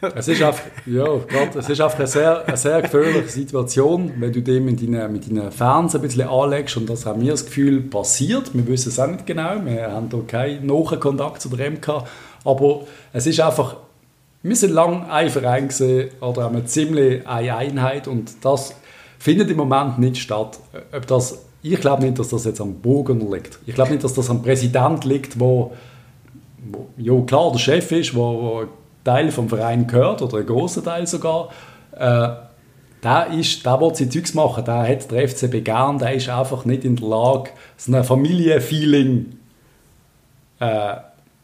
es ist einfach, ja, grad, es ist einfach eine sehr, eine sehr gefährliche Situation, wenn du dem mit deinen, mit deinen Fans ein bisschen anlegst und das haben wir das Gefühl passiert. Wir wissen es auch nicht genau, wir haben da keinen nahen Kontakt zu der MK, aber es ist einfach, wir sind lange ein Verein gesehen oder haben ziemlich eine Einheit und das findet im Moment nicht statt. Ob das, ich glaube nicht, dass das jetzt am Bogen liegt. Ich glaube nicht, dass das am Präsident liegt, wo, wo ja klar der Chef ist, wo, wo Teil vom Verein gehört, oder ein großer Teil sogar, äh, der, ist, der will sein Zeugs machen, der hat der FCB gern, der ist einfach nicht in der Lage, so ein Familienfeeling äh,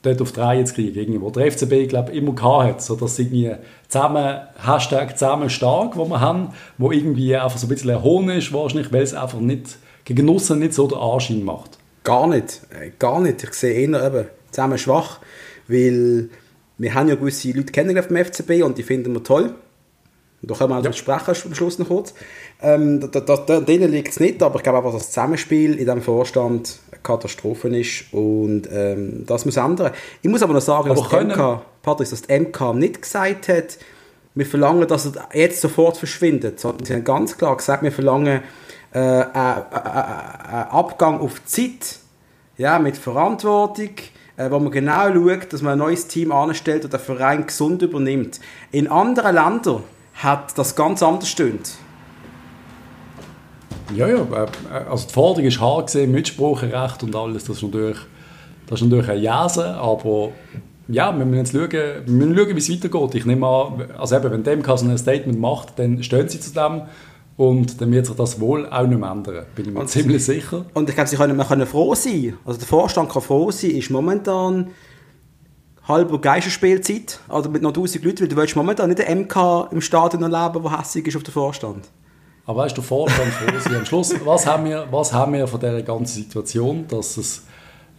dort auf die Reihe zu kriegen. Irgendwie, der FCB, glaube immer gehabt hat, so dass irgendwie zusammen, Hashtag zusammen stark, wo wir haben, wo irgendwie einfach so ein bisschen ein ist, wahrscheinlich, weil es einfach nicht, gegen Nussen nicht so den Anschein macht. Gar nicht, äh, gar nicht. Ich sehe eher eben zusammen schwach, weil wir haben ja gewisse Leute kennengelernt vom FCB und die finden wir toll. Da können wir auch ja. sprechen am Schluss noch kurz. Ähm, da, da, da, denen liegt es nicht, aber ich glaube einfach, dass das Zusammenspiel in diesem Vorstand eine Katastrophe ist und ähm, das muss ändern. Ich muss aber noch sagen, aber dass, die MK, Patrick, dass die MK nicht gesagt hat, wir verlangen, dass er jetzt sofort verschwindet, sondern sie haben ganz klar gesagt, wir verlangen äh, einen Abgang auf Zeit, ja, mit Verantwortung, äh, wo man genau schaut, dass man ein neues Team anstellt und der Verein gesund übernimmt. In anderen Ländern hat das ganz anders stimmt. Ja, ja, äh, also die Forderung ist hart gesehen, Mitspracherecht und alles, das ist natürlich, das ist natürlich ein Jase, aber ja, wir müssen jetzt schauen, wir müssen schauen wie es weitergeht. Ich nehme an, also eben, wenn dem so ein Statement macht, dann stehen sie zu dem und dann wird sich das wohl auch nicht mehr ändern, bin ich mir und, ziemlich sicher. Und ich glaube, sie können, man können froh sein, also der Vorstand kann froh sein, ist momentan halber Geisterspielzeit, also mit noch 1000 Leuten, weil du willst momentan nicht den MK im Stadion erleben, der hässlich ist auf den Vorstand. Aber weißt du, der Vorstand froh sein. Am Schluss, was haben, wir, was haben wir von dieser ganzen Situation, dass es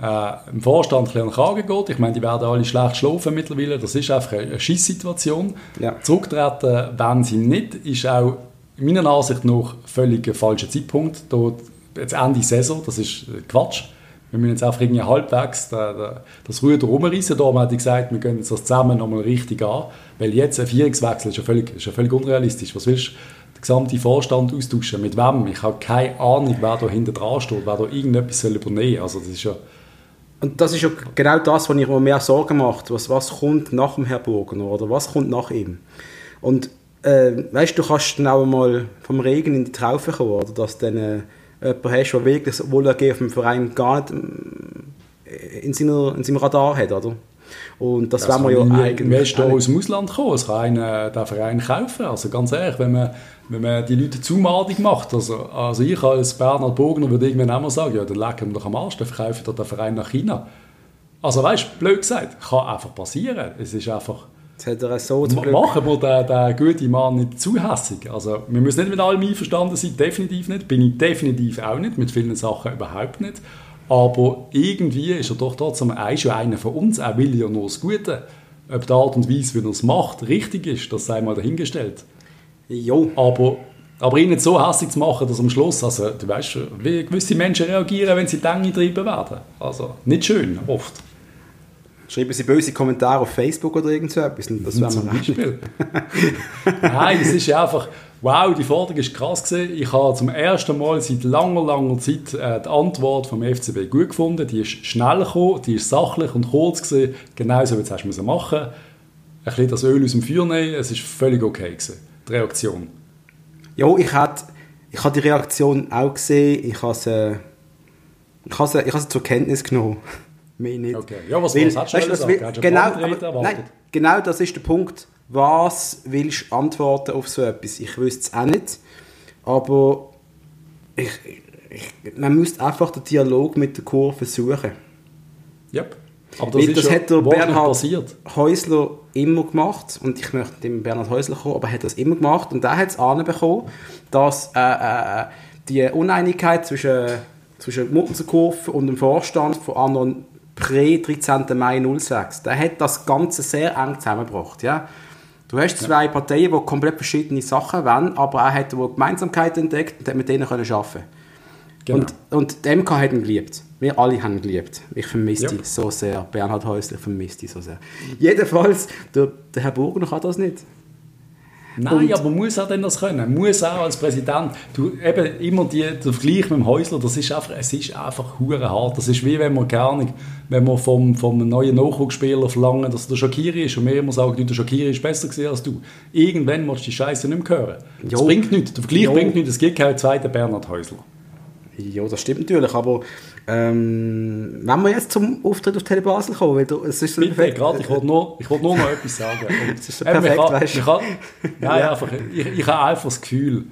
äh, im Vorstand ein bisschen geht. Ich meine, die werden alle schlecht schlafen mittlerweile. Das ist einfach eine Schisssituation. Ja. Zurücktreten, wenn sie nicht, ist auch meiner Ansicht nach völlig falscher Zeitpunkt. Da, jetzt Ende Saison, das ist Quatsch. Wir müssen jetzt einfach irgendwie halbwegs das Ruder rumreißen. Darum hat ich gesagt, wir gehen jetzt das zusammen nochmal richtig an. Weil jetzt ein Vierungswechsel ist ja völlig, ist ja völlig unrealistisch. Was willst du den gesamten Vorstand austauschen? Mit wem? Ich habe keine Ahnung, wer da hinter dran steht, wer da irgendetwas übernehmen soll. Also das ist ja... Und das ist ja genau das, was ich mir mehr Sorgen macht. Was, was kommt nach dem Herrn Burgener oder was kommt nach ihm? Und äh, weißt du, kannst dann auch mal vom Regen in die Traufe kommen, oder dass du dann äh, jemanden hast, der wirklich das Wohlergehen auf dem Verein gar nicht äh, in, seiner, in seinem Radar hat, oder? Und das, das wollen wir ja eigentlich... Wer aus dem Ausland kommen? Es kann einen den Verein kaufen. Also ganz ehrlich, wenn man, wenn man die Leute zumadig macht, also, also ich als Bernhard Bogner würde irgendwann auch mal sagen, ja, dann lecken wir doch am Arsch, dann verkaufen wir den Verein nach China. Also weißt du, blöd gesagt, kann einfach passieren. Es ist einfach... Jetzt hat er so zum Glück. Machen wir den, den guten Mann nicht zu hässig. Also, wir müssen nicht mit allem einverstanden sein, definitiv nicht. Bin ich definitiv auch nicht, mit vielen Sachen überhaupt nicht. Aber irgendwie ist er doch trotzdem auch schon einer von uns. Er will ja nur das Gute. Ob die Art und Weise, wie er es macht, richtig ist, das sei mal dahingestellt. Jo. Aber, aber ihn nicht so hässlich zu machen, dass am Schluss, also du weißt, wie gewisse Menschen reagieren, wenn sie Dinge getrieben werden. Also nicht schön, oft. Schreiben Sie böse Kommentare auf Facebook oder irgend so etwas. Das wäre Zum Beispiel. Nein, es ist einfach, wow, die Forderung ist krass gewesen. Ich habe zum ersten Mal seit langer, langer Zeit äh, die Antwort vom FCB gut gefunden. Die ist schnell gekommen, die ist sachlich und kurz gewesen. Genau so, wie du es machen Ein bisschen das Öl aus dem Feuer nehmen, es ist völlig okay gewesen, die Reaktion. Ja, ich habe ich hab die Reaktion auch gesehen. Ich habe sie, ich habe sie, ich habe sie zur Kenntnis genommen. Mehr nicht. Okay. Ja, was, Weil, was weißt, was genau, aber, nein, genau das ist der Punkt. Was willst du antworten auf so etwas? Ich wüsste es auch nicht. Aber ich, ich, man müsste einfach den Dialog mit der Kurve suchen. Yep. Aber das, Weil das hat der Bernhard passiert. Häusler immer gemacht und ich möchte dem Bernhard Häusler kommen, aber er hat das immer gemacht und er hat es anbekommen, dass äh, äh, die Uneinigkeit zwischen, zwischen Muttenserkurve und dem Vorstand von anderen Prä 13. Mai 06. Der hat das Ganze sehr eng zusammengebracht. Ja? Du hast zwei ja. Parteien, die komplett verschiedene Sachen wollen, aber er hat Gemeinsamkeiten entdeckt und hat mit denen können arbeiten genau. Und, und die MK hat ihn geliebt. Wir alle haben ihn geliebt. Ich vermisse ja. dich so sehr. Bernhard Häusler, ich vermisse dich so sehr. Jedenfalls, der, der Herr Burger kann das nicht. Nein, und aber muss er denn das können? Muss auch als Präsident. Du, eben immer die, der Vergleich mit dem Häusler, das ist einfach, es ist einfach hart. Das ist wie wenn man gerne, wenn man vom, vom neuen Nachwuchsspieler verlangen, dass der Shakiri ist und mir immer sagen, der Shakiri ist besser gewesen als du. Irgendwann musst du die Scheiße nicht mehr hören. Jo. Das bringt nichts. Der Vergleich jo. bringt nichts. Es gibt keinen zweiten Bernhard Häusler. Ja, das stimmt natürlich, aber ähm, wenn wir jetzt zum Auftritt auf Tele Basel kommen, weil du, es ist so Bitte, gerade, ich wollte nur, wollt nur noch etwas sagen. Es ist so perfekt, kann, weißt du. Kann, nein, ja. einfach, ich, ich habe einfach das Gefühl,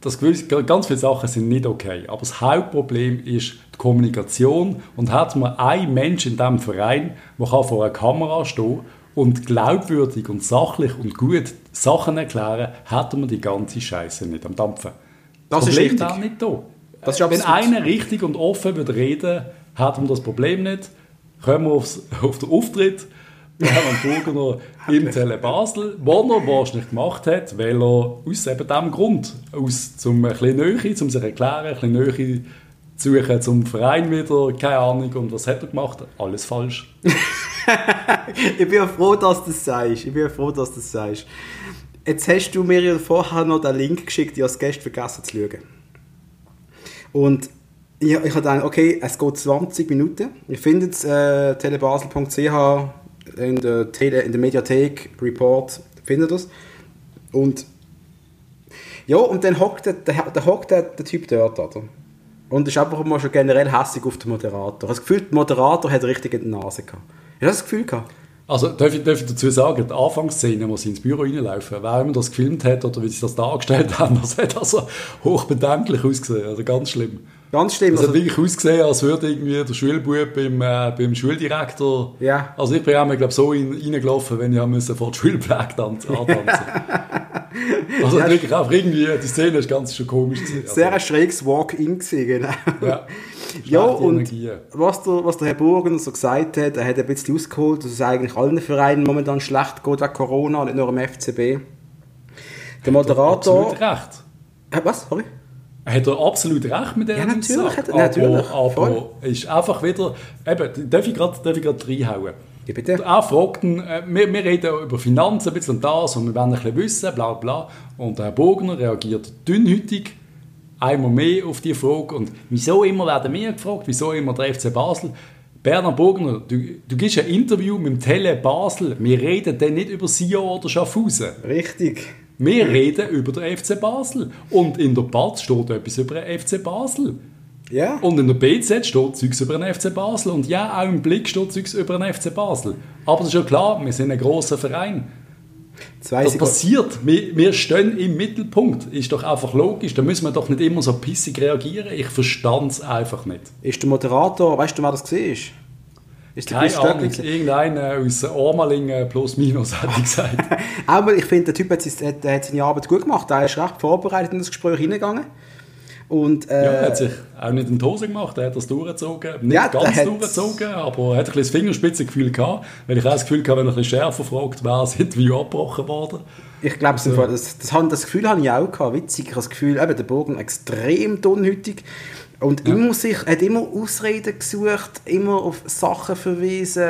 dass ganz viele Sachen sind nicht okay, aber das Hauptproblem ist die Kommunikation und hat man einen Mensch in diesem Verein, der vor einer Kamera stehen und glaubwürdig und sachlich und gut Sachen erklären, hätte man die ganze Scheiße nicht am Dampfen. Das, das Problem ist richtig. nicht da. Das ist Wenn einer richtig und offen würde reden, hat man das Problem nicht. Kommen wir aufs, auf den Auftritt. Hermann Burgener im Tele Basel, wo er wahrscheinlich gemacht hat, weil er aus eben diesem Grund, aus, zum ein bisschen Nähe, zum sich erklären, ein bisschen Nähe suchen zum Verein wieder, keine Ahnung. Und was hat er gemacht? Alles falsch. ich bin ja froh, dass du das sagst. Ich bin ja froh, dass du das sagst. Jetzt hast du mir ja vorher noch den Link geschickt, ich habe es gestern vergessen zu schauen. Und ich, ich habe gedacht, okay, es geht 20 Minuten. Ihr findet es äh, telebasel.ch in der, Tele, in der Mediathek, Report, findet das. Und ja, und dann hockt der, der, der, hockt der, der Typ dort, oder? Und ist einfach mal schon generell hässlich auf den Moderator. Ich habe das Gefühl, der Moderator hat richtig in der Nase gehabt. Hast du das Gefühl gehabt? Also darf ich, darf ich dazu sagen, die Anfangsszene, wo sie ins Büro reinlaufen, wer immer das gefilmt hat oder wie sie das dargestellt haben, das hat also hochbedenklich ausgesehen, also ganz schlimm. Ganz schlimm. Es also, hat wirklich ausgesehen, als würde irgendwie der Schulbub beim, äh, beim Schuldirektor... Ja. Also ich bin auch mal, so in, reingelaufen, wenn ich müssen vor der Schulpflege tanzen Also ja, wirklich auch irgendwie, die Szene ist ganz schon komisch. Gewesen, also. Sehr ein schräges Walk-in genau. Ja. ja, und was der, was der Herr Burgen so gesagt hat, er hat ein bisschen ausgeholt, dass es eigentlich allen Vereinen momentan schlecht geht wegen Corona, nicht nur im FCB. Der Moderator... Absolut recht. Was? Sorry? Hat er absolut recht mit dem? Ja, natürlich. Hat er, natürlich aber, aber ist einfach wieder... Eben, darf ich gerade reinhauen? Ja, bitte. Er fragt ihn, äh, wir, wir reden über Finanzen ein bisschen und das und wir wollen ein bisschen wissen, bla bla. Und Herr Bogner reagiert dünnhütig einmal mehr auf die Frage. Und wieso immer werden wir gefragt, wieso immer der FC Basel? Bernhard Bogner, du, du gibst ein Interview mit dem Tele Basel. Wir reden dann nicht über Sion oder Schaffhausen. Richtig. Wir reden über den FC Basel. Und in der BAT steht etwas über den FC Basel. Ja. Und in der BZ steht Zeugs über den FC Basel. Und ja, auch im Blick steht Zeugs über den FC Basel. Aber das ist ja klar, wir sind ein großer Verein. Zwei das passiert. Wir, wir stehen im Mittelpunkt. Ist doch einfach logisch. Da müssen wir doch nicht immer so pissig reagieren. Ich verstand es einfach nicht. Ist der Moderator, weißt du, wer das war? Ist Keine Ahnung, irgendeiner aus Ormalingen plus minus, hätte ich gesagt. Aber ich finde, der Typ hat, hat, hat, seine Arbeit gut gemacht. Er ist recht vorbereitet in das Gespräch hineingegangen. Und, äh, ja, er hat sich auch nicht in die Hose gemacht, er hat das durchgezogen. Nicht ja, ganz durchgezogen, aber er hat ein bisschen das Fingerspitzengefühl gehabt, weil ich auch das Gefühl hatte, wenn er ein bisschen schärfer fragt, wäre das Interview abgebrochen worden. Ich glaube, also. das, das, das, Gefühl habe ich auch gehabt, witzig. Ich habe das Gefühl, eben, der Bogen extrem dünnhütig. Und ja. immer sich, hat immer Ausreden gesucht, immer auf Sachen verwiesen,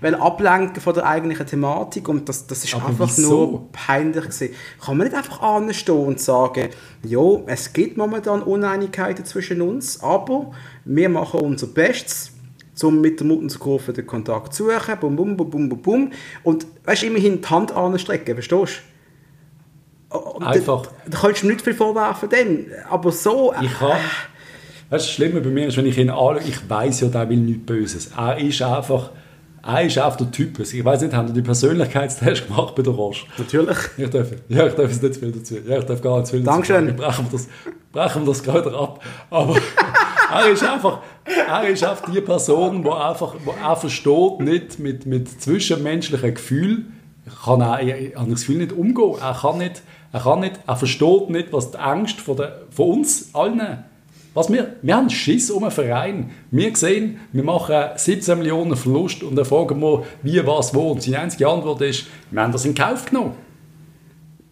weil ablenken von der eigentlichen Thematik und das, das ist Aber einfach wieso? nur peinlich gewesen. Kann man nicht einfach anstehen und sagen, ja, es gibt momentan Uneinigkeiten zwischen uns, aber wir machen unser Bestes, um mit der Mutterkurve den Kontakt zu suchen, bum, bum, bum, bum, bum, bum. und weißt, immerhin die Hand anstrecken, verstehst du? Einfach. Da, da kannst du mir nicht viel vorwerfen, denn, aber so... Ich habe... Äh, das Schlimme bei mir ist, wenn ich ihn anschaue, ich weiß ja, der will nichts Böses. Er ist einfach, er ist einfach der Typ. Ich weiß nicht, haben Sie die Persönlichkeitstest gemacht bei der Roche? Natürlich. Ich darf, ja, ich darf jetzt nicht zu viel dazu. Ja, ich darf gar nicht zu viel Dankeschön. dazu. Brechen wir das, brechen wir das gerade ab. Aber er ist einfach, er ist einfach die Person, die einfach, wo er versteht nicht mit, mit zwischenmenschlichen Gefühlen, kann er, ich, habe das Gefühl nicht umgehen. Er kann nicht, er kann nicht, er versteht nicht, was die Angst von, der, von uns allen Was wir, wir haben Schiss um einen Verein. Wir sehen, wir machen 17 Millionen Verlust und dann fragen wir, wie, was, wo. Und seine einzige Antwort ist, wir haben das in Kauf genommen.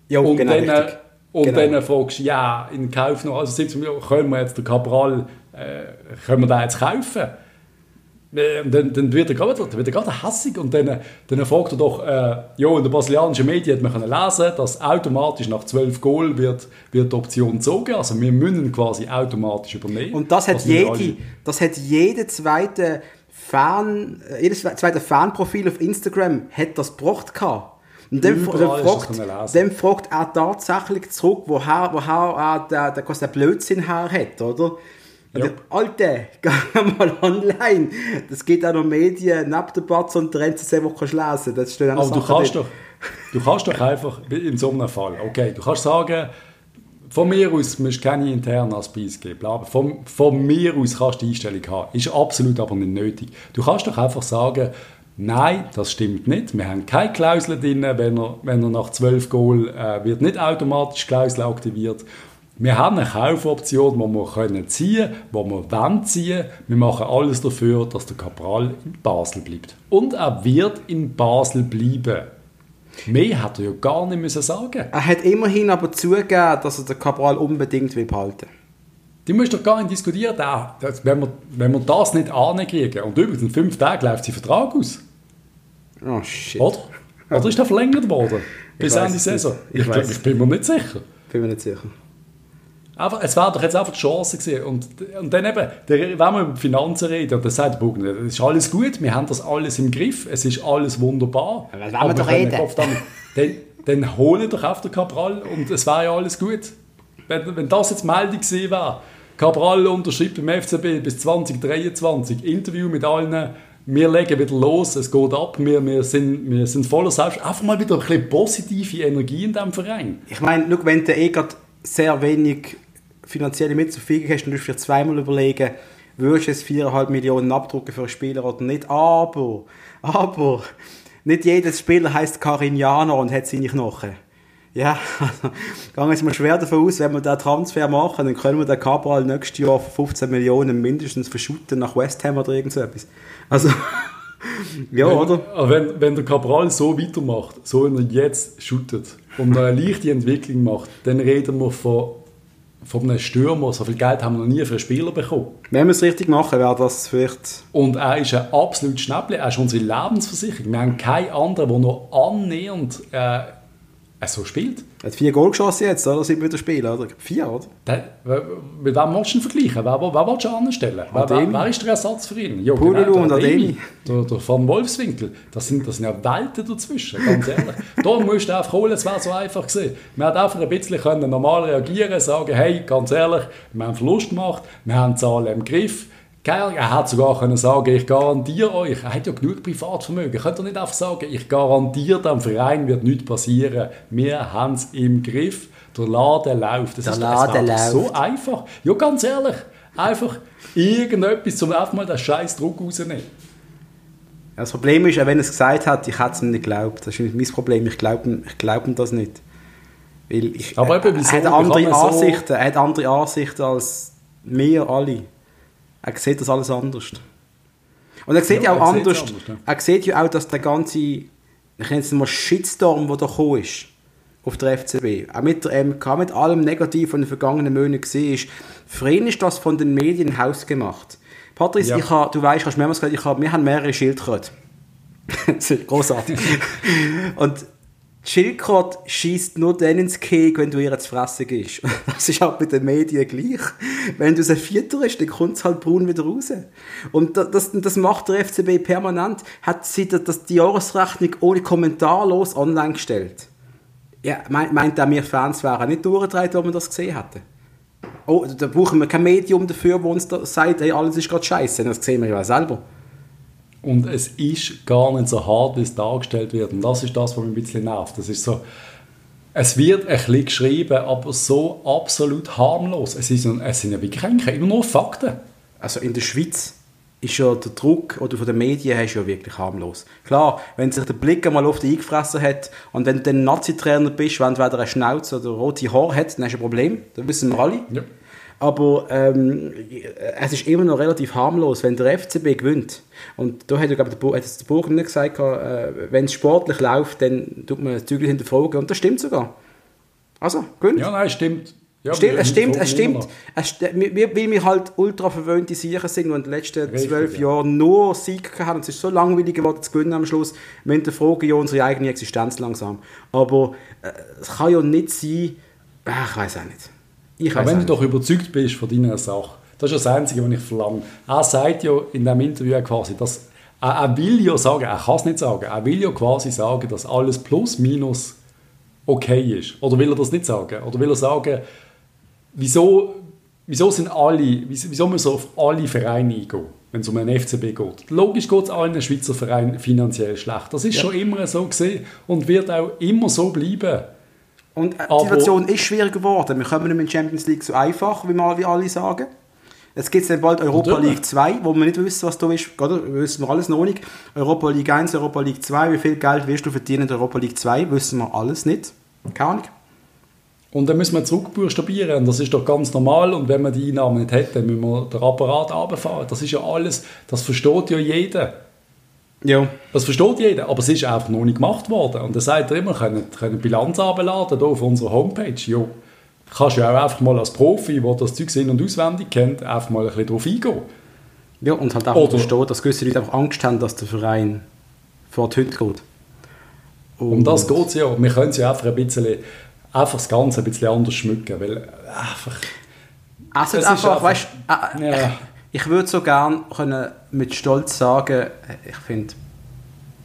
Ja, und genau, dann, richtig. und Genau. dann fragst du, ja, in Kauf noch, also 17 Millionen, können wir jetzt den Cabral, äh, können wir den jetzt kaufen? Äh, Und dann, dann wird er gerade, dann wird er gerade hassig und dann, dann fragt er doch, äh, ja, in der brasilianischen Medien hat man können lesen, dass automatisch nach 12 Goal wird, wird die Option gezogen, also wir müssen quasi automatisch übernehmen. Und das hat, jede, das hat jede zweite Fan, äh, jedes zweite Fanprofil auf Instagram hat das gebracht gehabt. Und dann, fragt, dann fragt er tatsächlich zurück, woher, woher er quasi der Blödsinn her hat, oder? Und Ja. der, Alte, geh mal online. Das geht auch noch Medien, neben der Batz und der NCC, du kannst lesen. Das auch Aber du Sachen kannst, drin. doch, du kannst doch einfach in so einem Fall, okay, du kannst sagen, von mir aus musst du keine internen Aspis geben, von, von mir aus kannst du die Einstellung haben. Ist absolut aber nicht nötig. Du kannst doch einfach sagen, nein, das stimmt nicht. Wir haben keine Klausel drin, wenn er, wenn er nach 12 Goal äh, wird nicht automatisch die Klausel aktiviert. Wir haben eine Kaufoption, die wir können ziehen können, die wir wollen ziehen. Wir machen alles dafür, dass der Cabral in Basel bleibt. Und er wird in Basel bleiben. Mehr hat er ja gar nicht müssen sagen. Er hat immerhin aber zugegeben, dass er den Cabral unbedingt will behalten. Die musst doch gar nicht diskutieren. Wenn, wir, wenn wir das nicht ankriegen, und übrigens in fünf Tagen läuft sein Vertrag aus, Oh shit. oder? Oder ist der verlängert worden? Bis Ende. Saison? Ich Ich, ich, bin mir nicht sicher. Bin mir nicht sicher. Aber es war doch jetzt einfach die Chance gewesen. Und, und dann eben, der, wenn wir über die Finanzen reden, und dann sagt der Bugner, es ist alles gut, wir haben das alles im Griff, es ist alles wunderbar. Aber wenn wir doch reden. Dann, dann, dann hole doch auf den Cabral und es wäre ja alles gut. Wenn, wenn das jetzt die Meldung gewesen wäre, Cabral unterschreibt beim FCB bis 2023, Interview mit allen, wir legen wieder los, es geht ab, wir, wir, sind, wir sind voller Selbst. Einfach mal wieder ein bisschen positive Energie in diesem Verein. Ich meine, schau, wenn du eh gerade sehr wenig finanzielle Mittel zur Verfügung hast, dann musst du vielleicht zweimal überlegen, würdest du jetzt 4,5 Millionen abdrucken für einen Spieler oder nicht. Aber, aber, nicht jedes Spieler heißt Carinianer und hat seine Knochen. Ja, also, gehen wir jetzt mal schwer davon aus, wenn wir den Transfer machen, dann können wir den Cabral nächstes Jahr für 15 Millionen mindestens verschütten nach West Ham oder irgend so etwas. Also, ja, wenn, oder? aber Wenn, wenn der Cabral so weitermacht, so wie er jetzt shootet und eine leichte Entwicklung macht, dann reden wir von, von einem Stürmer. So viel Geld haben wir noch nie für einen Spieler bekommen. Wenn wir es richtig machen, wäre das vielleicht Und er ist ein absolut Schnäppchen. Er ist unsere Lebensversicherung. Wir haben keinen anderen, der noch annähernd äh, so spielt. Er hat vier Goal geschossen jetzt, oder? Sind wir wieder spielen, oder? Vier, oder? Der, mit wem willst du ihn vergleichen? Wer, wer, wer willst du anstellen? Wer, wer, wer ist der Ersatz für ihn? Ja, Pululu der und Ademi. Der, der Van Wolfswinkel. Das sind, das sind ja Welten dazwischen, ganz ehrlich. da musst du einfach holen, es wäre so einfach gewesen. Wir hätten einfach ein bisschen können normal reagieren sagen, hey, ganz ehrlich, wir haben Verlust gemacht, wir haben Zahlen im Griff. Geil, er hätte sogar können sagen, ich garantiere euch, er hat ja genug Privatvermögen, er könnte doch nicht einfach sagen, ich garantiere, dem Verein wird nichts passieren. Wir haben es im Griff, der Laden läuft. Das Der ist, Laden läuft. so einfach. Ja, ganz ehrlich, einfach irgendetwas, um einfach mal den scheiß Druck rauszunehmen. Das Problem ist, auch wenn er es gesagt hat, ich hätte es ihm nicht geglaubt. Das ist nicht mein Problem, ich glaube ihm, ich glaube ihm das nicht. Weil ich, Aber er, eben, wieso? er hat andere man so- Ansichten, er hat andere Ansichten als wir alle. Er sieht das alles anders. Und er sieht ja, Ja, auch er anders, anders, ja. er sieht ja auch, dass der ganze, ich nenne es mal Shitstorm, der da gekommen ist, auf der FCB, auch mit der MK, mit allem Negativen von den vergangenen Monaten gesehen ist, für ihn ist das von den Medien hausgemacht. Patrice, Ja. ich habe, du weißt, hast mehrmals gesagt, ich habe, wir haben mehrere Schildkröten. ist großartig. Und Schildkröte schießt nur dann ins Keg, wenn du ihr zu fressen gibst. Das ist auch bei den Medien gleich. Wenn du sie fütterst, dann kommt es halt braun wieder raus. Und da- das, das macht der FCB permanent. Hat sie da- das, die Jahresrechnung ohne kommentarlos online gestellt. Ja, meint, er, wir Fans wären nicht durchgedreht, wenn wir das gesehen hätten? Oh, da brauchen wir kein Medium dafür, wo uns da sagt, hey, alles ist gerade scheiße. Das sehen wir ja selber. Und es ist gar nicht so hart, wie es dargestellt wird. Und das ist das, was mich ein bisschen nervt. Das ist so, es wird ein bisschen geschrieben, aber so absolut harmlos. Es, ist, es sind ja wirklich immer nur Fakten. also in der Schweiz ist ja der Druck oder von den Medien her ist ja wirklich harmlos. Klar, wenn sich der Blick einmal oft eingefressen hat und wenn du dann Nazi-Trainer bist, wenn du entweder eine Schnauze oder rote Haare hat, dann hast du ein Problem. Das wissen wir alle. Ja. Aber ähm, es ist immer noch relativ harmlos, wenn der FCB gewinnt. Und da hat, glaube der, hat der Burger nicht gesagt, äh, wenn es sportlich läuft, dann tut man das Zügel hinterfragen. Und das stimmt sogar. Also, gewinnt. Ja, nein, stimmt. Ja, stimmt, es stimmt, es stimmt. Es st wir, weil wir halt ultra verwöhnte Sieger sind und in den letzten zwölf ja. Jahren nur Sieg haben und es ist so langweilig geworden zu gewinnen am Schluss, wir hinterfragen ja unsere eigene Existenz langsam. Aber äh, es kann ja nicht sein, äh, ich weiß auch nicht. Ich Aber wenn du doch überzeugt bist von deiner Sache, das ist das Einzige, was ich verlange. Er sagt ja in diesem Interview quasi, dass er, er will ja sagen, er kann es nicht sagen, er will ja quasi sagen, dass alles plus minus okay ist. Oder will er das nicht sagen? Oder will er sagen, wieso, wieso sind alle, wieso müssen wir auf alle Vereine eingehen, wenn es um einen FCB geht? Logisch geht es allen Schweizer Vereinen finanziell schlecht. Das ist ja. schon immer so gesehen und wird auch immer so bleiben. Und äh, die Situation ist schwieriger geworden. Wir kommen nicht mehr in die Champions League so einfach, wie, mal, wie alle sagen. Jetzt gibt es dann bald Europa Natürlich. League 2, wo wir nicht wissen, was da ist. Oder? Wissen wir alles noch nicht. Europa League 1, Europa League 2. Wie viel Geld wirst du verdienen in Europa League 2? Wissen wir alles nicht. Keine Ahnung. Und dann müssen wir zurückbuchstabieren. Das ist doch ganz normal. Und wenn wir die Einnahmen nicht hätten, müssen wir den Apparat runterfahren. Das ist ja alles, das versteht ja jeder. Ja. Das versteht jeder, aber es ist einfach noch nicht gemacht worden. Und dann sagt er immer, können, können Bilanz abladen auf unserer Homepage. Ja, kannst du ja auch einfach mal als Profi, der das Zeug in- und auswendig kennt, einfach mal ein bisschen drauf eingehen. Ja, und halt auch verstehen, dass gewisse Leute einfach Angst haben, dass der Verein vor die Hütte geht. Und um das geht es ja. Wir können es ja einfach ein bisschen einfach das Ganze ein bisschen anders schmücken, weil einfach... Also einfach, einfach, weißt du, äh, ja. Ich würde so gerne können mit Stolz sagen, ich finde,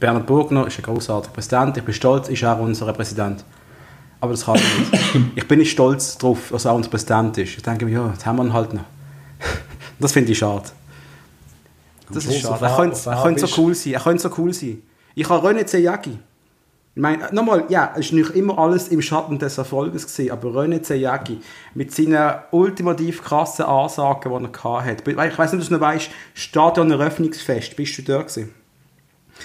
Bernhard Burgner ist ein großartiger Präsident, ich bin stolz, ist auch unser Präsident. Aber das kann ich nicht. Ich bin nicht stolz darauf, dass er unser Präsident ist. Ich denke mir, ja, jetzt haben wir ihn halt noch. Das finde ich schade. Das ist schade. Er könnte, er könnte so cool sein. Er könnte so cool sein. Ich habe René Zeyagi. Ich meine, nochmal, ja, es ist nicht immer alles im Schatten des Erfolges gewesen, aber René Zeyagi mit seinen ultimativ krassen Ansagen, die er hatte. Ich weiß nicht, ob du noch weißt, Stadion Eröffnungsfest, bist du da gewesen?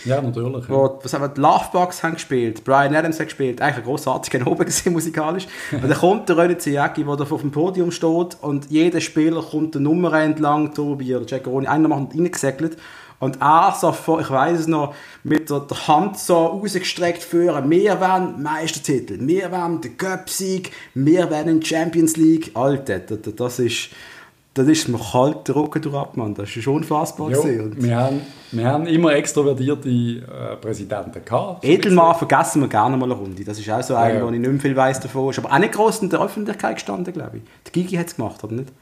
Ja, natürlich. Wo, ja. Was haben die Lovebox haben gespielt, Brian Adams hat gespielt, eigentlich ein grossartiger oben gesehen musikalisch. und dann kommt der René Ziyagi, der auf dem Podium steht und jeder Spieler kommt der Nummer entlang, Tobi oder Jack Roni, einer macht reingesegelt und er so, ich weiß es noch, mit der, Hand so rausgestreckt führen, wir werden Meistertitel, wir werden den Cup-Sieg, wir werden Champions League. Alter, das, das ist das ist mir kalt der Rücken durch Mann. Das ist unfassbar. Jo, wir, haben, wir haben immer extrovertierte äh, Präsidenten gehabt. Edelmann vergessen wir gerne mal eine Runde. Das ist auch so einer, ja, wo ich nicht mehr viel weiss davon. Ist aber auch nicht groß in der Öffentlichkeit gestanden, glaube ich. Die Gigi hat es gemacht, oder nicht?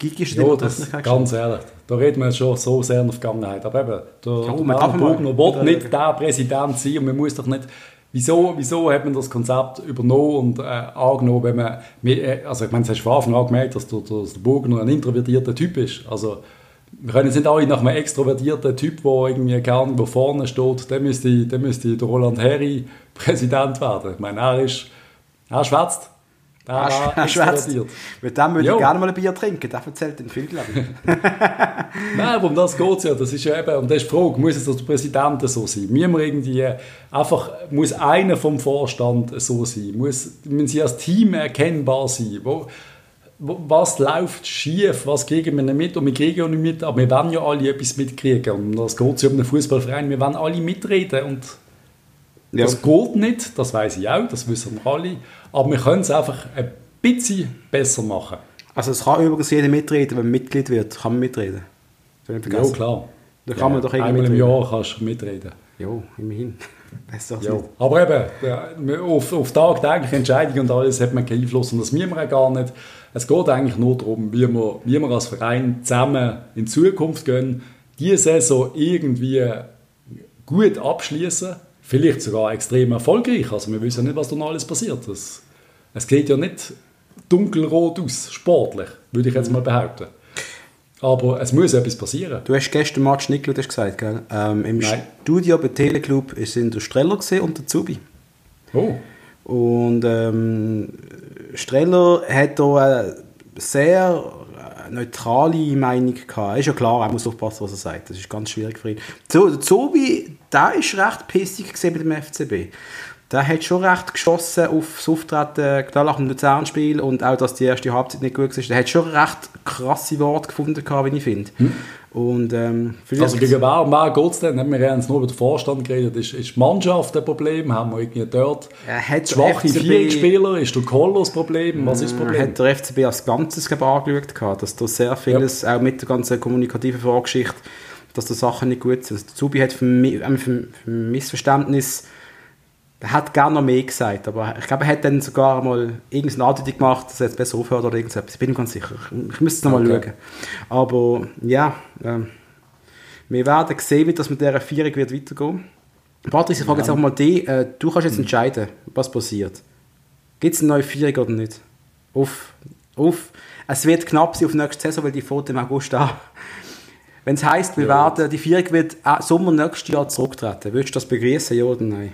Die Gigi ist der Öffentlichkeit Ganz ehrlich, da reden wir schon so sehr in der Vergangenheit. Aber eben, der, ja, der Bogner will nicht der Präsident sein und man muss doch nicht Wieso, wieso hat man das Konzept übernommen und äh, angenommen, wenn man, äh, also ich meine, es hast du von Anfang an gemerkt, dass der, dass der Burgner ein introvertierter Typ ist. Also wir können jetzt nicht alle nach einem extrovertierten Typ, der irgendwie gerne wo vorne steht, der müsste, der müsste der Roland Herri Präsident werden. Ich meine, er ist, er schwätzt. Ah, er schwätzt. Mit dem würde ich gerne mal ein Bier trinken. Das erzählt den viel, glaube ich. Nein, aber um das geht es ja. Das ist ja eben, und das ist die Frage, muss es der Präsident so sein? Müssen wir irgendwie einfach, muss einer vom Vorstand so sein? Muss, müssen sie als Team erkennbar sein? Wo, was läuft schief, was kriegen wir nicht mit und wir kriegen ja nicht mit, aber wir wollen ja alle etwas mitkriegen und das geht ja um einen Fußballverein, wir wollen alle mitreden und ja. das geht nicht, das weiß ich auch, das wissen wir alle, aber wir können es einfach ein bisschen besser machen. Also es kann übrigens jeder mitreden, wenn man Mitglied wird, kann man mitreden. Ja, klar. Da kann ja, man doch Einmal im Jahr kannst du mitreden. Ja, immerhin. Ja. Aber eben, auf, auf tagtägliche Entscheidungen und alles hat man keinen Einfluss und das müssen wir auch gar nicht. Es geht eigentlich nur darum, wie wir, wie wir als Verein zusammen in Zukunft gehen, diese Saison irgendwie gut abschließen, vielleicht sogar extrem erfolgreich. Also wir wissen nicht, was da noch alles passiert. Das, es geht ja nicht dunkelrot aus, sportlich, würde ich jetzt mal behaupten. Aber es muss etwas passieren. Du hast gestern Match nicht gesagt, gell? Ähm, Im Nein. Studio bei Teleclub sind der Streller und der Zubi. Oh. Und ähm, Streller hat da eine sehr neutrale Meinung gehabt. Ist ja klar, er muss aufpassen, was er sagt. Das ist ganz schwierig für ihn. So, der Zubi, der ist recht pissig mit dem FCB. Der hat schon recht geschossen auf das Auftreten nach dem Luzern-Spiel und auch, dass die erste Halbzeit nicht gut war. Der hat schon recht krasse Worte gefunden, wie ich finde. Hm. Und, ähm, also gegen wer und wer geht es denn? Wir haben jetzt nur über den Vorstand geredet. Ist, ist die Mannschaft ein Problem? Haben wir irgendwie dort schwache Vierspieler? Ist der Koller das Problem? Was ist das Problem? Hat der FCB als Ganzes angeschaut, dass da sehr vieles, ja. auch mit der ganzen kommunikativen Vorgeschichte, dass da Sachen nicht gut sind. Also, der Zubi hat für, mich, für, für Missverständnis er hat gerne noch mehr gesagt, aber ich glaube, er hat dann sogar mal irgendeine Andeutung gemacht, dass er jetzt besser aufhört oder irgendetwas. Ich bin mir ganz sicher. Ich müsste es noch mal okay. schauen. Aber ja, ähm, wir werden sehen, wie das mit dieser Vierung wird weitergehen. Patrick, ich frage ja. jetzt auch mal dich. Äh, du kannst jetzt entscheiden, was passiert. Gibt es eine neue Vierung oder nicht? Auf, auf. Es wird knapp sein auf nächste Saison, weil die Foto im August an. Wenn es heisst, wir ja. werden, die Vierung wird Sommer nächstes Jahr zurücktreten, würdest du das begrüßen, ja oder nein?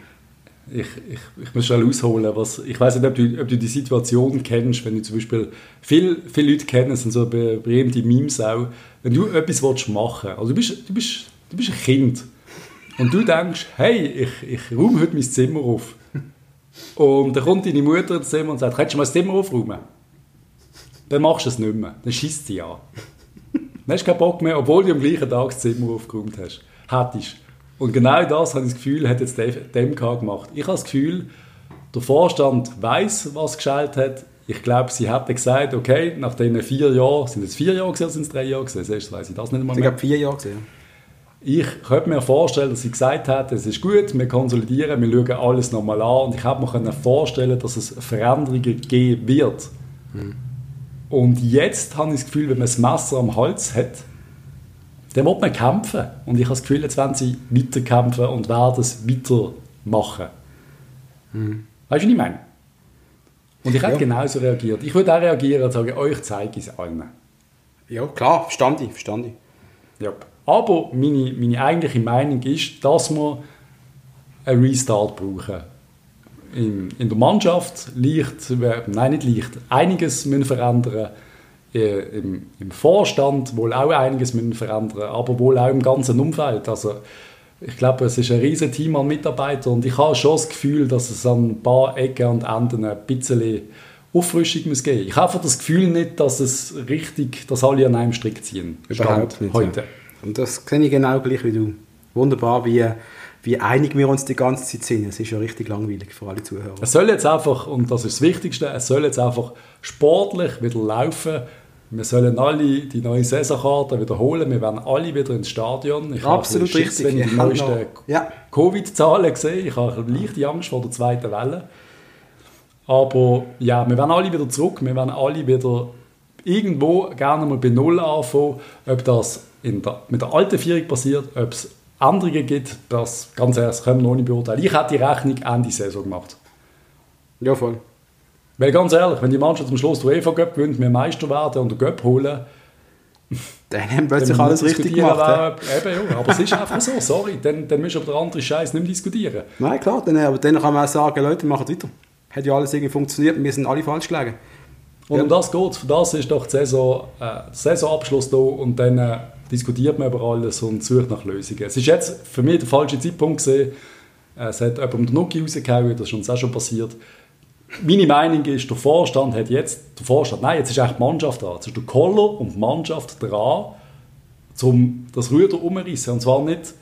ich, ich, ich muss schnell ausholen. Was, ich weiß nicht, ob du, ob du die Situation kennst, wenn du zum Beispiel, viel, viele Leute kennen, sind so berühmte Memes auch, wenn du etwas willst machen also du bist, du, bist, du bist ein Kind und du denkst, hey, ich, ich räume heute mein Zimmer auf. Und dann kommt deine Mutter ins Zimmer und sagt, kannst du mal das Zimmer aufräumen? Dann machst du es nicht mehr. Dann schießt sie an. Dann hast du keinen Bock mehr, obwohl du am gleichen Tag das Zimmer aufgeräumt hast. Hättest. Und genau das, habe ich das Gefühl, hat jetzt DMK gemacht. Ich habe das Gefühl, der Vorstand weiß, was geschaltet hat. Ich glaube, sie hätten gesagt, okay, nach diesen vier Jahren, sind es vier Jahre oder sind es drei Jahre gewesen? Sonst weiß ich das nicht einmal Ich glaube, vier Jahre gewesen. Ich könnte mir vorstellen, dass sie gesagt hat, es ist gut, wir konsolidieren, wir schauen alles nochmal an und ich hätte mir vorstellen dass es Veränderungen geben wird. Mhm. Und jetzt habe ich das Gefühl, wenn man das Messer am Hals hat, dann wird man kämpfen. Und ich habe das Gefühl, jetzt werden sie weiterkämpfen und werden es weitermachen. Mhm. Weißt du, was ich meine? Und ich hätte ja. genauso reagiert. Ich würde auch reagieren und sagen, euch zeige ich es allen. Ja, klar, verstand ich, verstand ich. Ja. Aber meine, meine eigentliche Meinung ist, dass wir einen Restart brauchen. In, in der Mannschaft leicht, nein, nicht leicht, einiges müssen verändern äh, im, im, Vorstand wohl auch einiges müssen verändern, aber wohl auch im ganzen Umfeld. Also ich glaube, es ist ein riesiges Team an Mitarbeitern und ich habe schon das Gefühl, dass es an ein paar Ecken und Enden ein bisschen Auffrischung muss geben. Ich habe das Gefühl nicht, dass es richtig, dass alle an einem Strick ziehen. Überhaupt nicht. Heute. Ja. Und das kenne ich genau gleich wie du. Wunderbar, wie, wie einig wir uns die ganze Zeit sind. Es ist ja richtig langweilig für alle Zuhörer. Es soll jetzt einfach, und das ist das Wichtigste, es soll jetzt einfach sportlich wieder laufen wir sollen alle die neue Saisonkarte wiederholen. Wir werden alle wieder ins Stadion. Ich Absolut habe richtig. wenn ich die neuesten ja. Covid-Zahlen sehe. Ich habe leichte Angst vor der zweiten Welle. Aber ja, wir werden alle wieder zurück. Wir werden alle wieder irgendwo gerne mal bei Null anfangen. Ob das der, mit der alten Vierung passiert, ob es Änderungen gibt, das ganz ehrlich, können wir noch nicht beurteilen. Ich hätte die Rechnung Ende Saison gemacht. Ja, voll. Weil ganz ehrlich, wenn die Mannschaft am Schluss der UEFA Cup gewinnt, wir Meister werden und den Cup holen, dann haben plötzlich alles richtig gemacht. Wär, eben, ja, aber es ist einfach so, sorry, dann, dann müssen wir über den anderen Scheiß nicht mehr diskutieren. Nein, klar, dann, aber dann kann man auch sagen, Leute, machen weiter. Hat ja alles irgendwie funktioniert und wir sind alle falsch gelegen. Und ja. um das geht Für das ist doch die Saison, äh, der Saisonabschluss da und dann äh, diskutiert man über alles und sucht nach Lösungen. Es ist jetzt für mich der falsche Zeitpunkt gesehen. Äh, es hat jemand um den Nuki rausgehauen, das ist uns auch schon passiert meine Meinung ist, der Vorstand hat jetzt, der Vorstand, nein, jetzt ist eigentlich die Mannschaft dran. Jetzt ist der Koller und die Mannschaft dran, um das Ruder umzureißen. Und zwar nicht,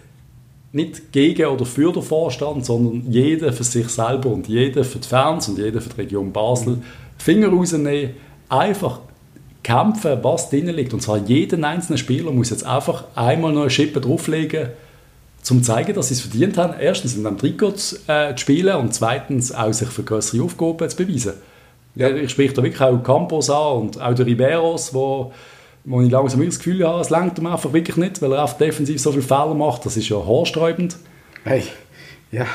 nicht gegen oder für den Vorstand, sondern jeder für sich selber und jeder für die Fans und jeder für die Region Basel. Finger rausnehmen, einfach kämpfen, was drin liegt. Und zwar jeder einzelne Spieler muss jetzt einfach einmal noch eine Schippe drauflegen, zum zu zeigen, dass sie es verdient haben, erstens in einem Trikot äh, zu spielen und zweitens auch sich für größere Aufgaben zu beweisen. Ja. Ich spreche da wirklich auch Campos an und auch der Riberos, wo, wo ich langsam das Gefühl habe, es lenkt ihm einfach wirklich nicht, weil er einfach defensiv so viele Fehler macht, das ist ja haarsträubend. Hey, ja.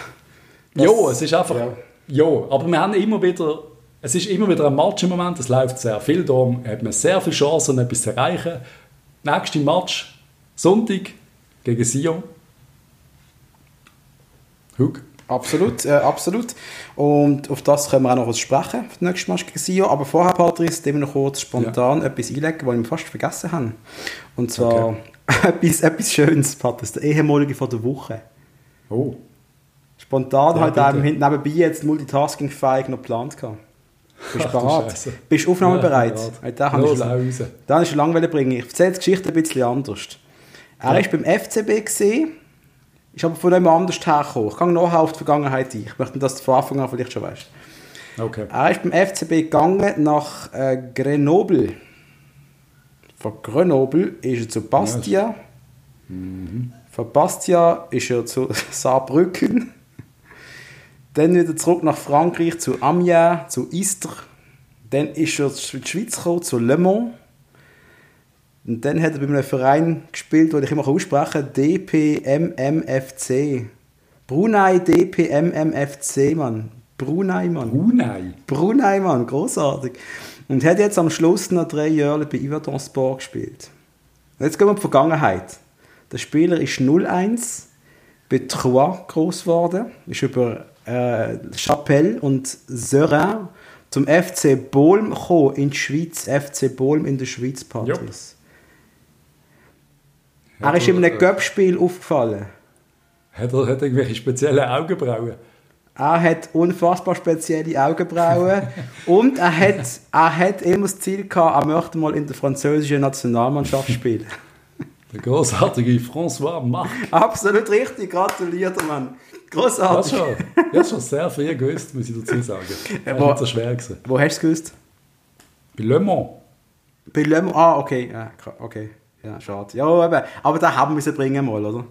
Ja, es ist einfach... Ja. ja, aber wir haben immer wieder... Es ist immer wieder ein Match im Moment, es läuft sehr viel, darum hat man sehr viele Chancen, etwas zu erreichen. Nächster Match, Sonntag gegen Sion. Hug. Absolut, äh, absolut. Und auf das können wir auch noch was sprechen, für den nächsten Match gegen Sio. Aber vorher, Patrice, dem noch kurz spontan ja. etwas einlegen, was wir fast vergessen haben. Und zwar okay. etwas, etwas Schönes, Patrice, der ehemalige von der Woche. Oh. Spontan Ja, halt hinten nebenbei jetzt multitasking-fähig noch geplant gehabt. Bist du bereit? Bist du aufnahmebereit? Ja, Ja, da Los, ich schon hau raus. da habe ich schon lange bringen. Ich erzähle die Geschichte ein bisschen anders. Er Ja. ist beim FCB gesehen, ist aber von jemand anders hergekommen. Ich gehe nachher auf die Vergangenheit ein. Ich möchte, dass du von Anfang an vielleicht schon weißt. Okay. Er ist beim FCB gegangen nach äh, Grenoble. Von Grenoble ist er zu Bastia. Von Bastia ist er zu Saarbrücken. Dann wieder zurück nach Frankreich zu Amiens, zu Istres. Dann ist er in die Schweiz gekommen, zu Le Mans. Und dann hat er bei einem Verein gespielt, den ich immer aussprechen kann, DPMMFC. Brunei DPMMFC, Mann. Brunei, Mann. Brunei. Brunei, Mann, großartig. Und hat jetzt am Schluss noch drei Jahre bei Yverdon Sport gespielt. Und jetzt gehen wir in die Vergangenheit. Der Spieler ist 0-1 bei Troyes groß geworden, ist über äh, Chapelle und Serein zum FC Bolm gekommen in die Schweiz, FC Bolm in der Schweiz, Patrice. Er ist in einem Göppspiel aufgefallen. Hat er, hat er irgendwelche speziellen Augenbrauen? Er hat unfassbar spezielle Augenbrauen und er hat, er hat immer das Ziel gehabt, er möchte mal in der französischen Nationalmannschaft spielen. Der großartige François Mach. Absolut richtig, gratuliert, Mann. Großartig. schon, das schon sehr früh gewusst, muss ich dazu sagen. Das wo- war nicht so schwer. Gewesen. Wo hast du es gewusst? Bei Le Mans. Bei Le Mans. Ah, okay. Ja, okay. Ja, schade. Ja, eben. Aber da haben wir müssen bringen mal, oder?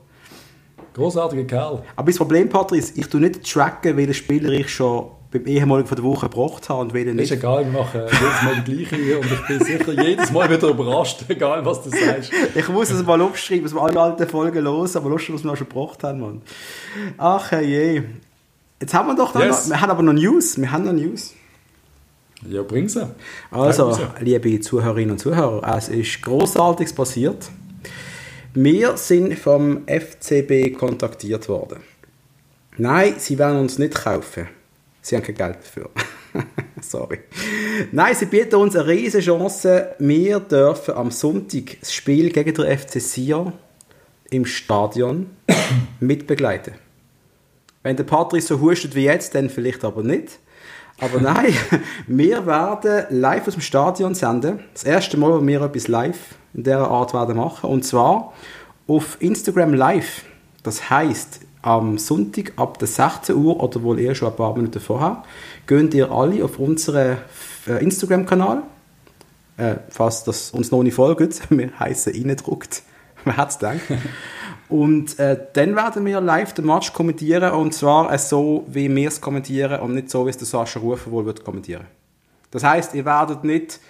Großartiger Kerl. Aber das Problem, Patrice, ich tue nicht tracken, welchen Spieler ich schon beim ehemaligen von der Woche gebracht habe und Ist nicht. egal, wir machen jedes Mal die gleiche und ich bin sicher jedes Mal wieder überrascht, egal was du sagst. Ich muss es mal aufschreiben, dass wir alle alten Folgen los, aber lustig, was wir auch schon gebracht haben, Mann. Ach je. Jetzt haben wir doch noch, Yes. wir haben aber noch News. Wir haben noch News. Ja, bring sie. Also, liebe Zuhörerinnen und Zuhörer, es ist Großartiges passiert. Wir sind vom FCB kontaktiert worden. Nein, sie werden uns nicht kaufen. Sie haben kein Geld dafür. Sorry. Nein, sie bieten uns eine riesige Chance. Wir dürfen am Sonntag das Spiel gegen den FC Sion im Stadion mitbegleiten. Wenn der Patrice so hustet wie jetzt, dann vielleicht aber nicht. Aber nein, wir werden live aus dem Stadion senden. Das erste Mal, wo wir etwas live in dieser Art werden machen. Und zwar auf Instagram Live. Das heißt, am Sonntag ab der 16 Uhr oder wohl eher schon ein paar Minuten vorher, gehen ihr alle auf unseren äh, Instagram-Kanal. Äh, falls das uns noch nicht folgt, wir heißen reindruckt. Wer hat's gedacht? Und äh, dann werden wir live den Match kommentieren und zwar äh, so, wie wir es kommentieren und nicht so, wie es der Sascha Rufer wohl wird kommentieren. Das heißt, ihr werdet nicht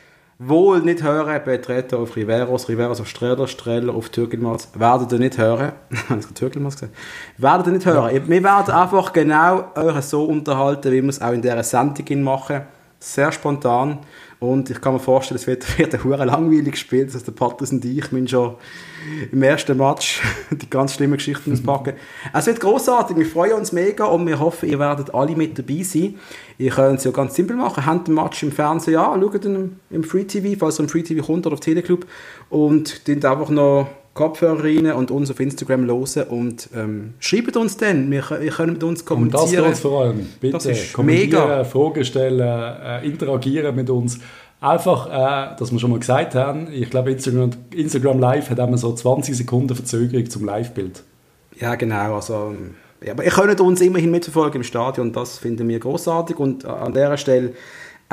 wohl nicht hören, Betreter auf Riveros, Riveros auf Streller, Streller auf Türkelmals, werdet ihr nicht hören, habe ich Türkelmals gesagt, werdet ihr nicht hören. Wir werden einfach genau euch so unterhalten, wie wir es auch in dieser Sendung machen, sehr spontan und ich kann mir vorstellen, es wird, wird ein hure langweilig gespielt, das heißt, der Patrice und ich müssen schon im ersten Match die ganz schlimmen Geschichten auspacken. Es wird großartig, wir freuen uns mega und wir hoffen, ihr werdet alle mit dabei sein. Ihr könnt es ja ganz simpel machen, habt den Match im Fernsehen an, schaut ihn im Free TV, falls er im Free TV kommt oder auf Teleclub und dünnt einfach noch Kopfhörer rein und uns auf Instagram hören und ähm, schreibt uns dann, wir, wir können mit uns Und das kommunizieren. geht vor allem. Bitte Das ist kommentieren, mega. Fragen stellen, äh, interagieren mit uns. Einfach, äh, dass wir schon mal gesagt haben, ich glaube Instagram, Instagram Live hat immer so 20 Sekunden Verzögerung zum Live-Bild. Ja, genau. Also, ja, aber ihr könnt uns immerhin mitverfolgen im Stadion. Das finden wir großartig. Und an dieser Stelle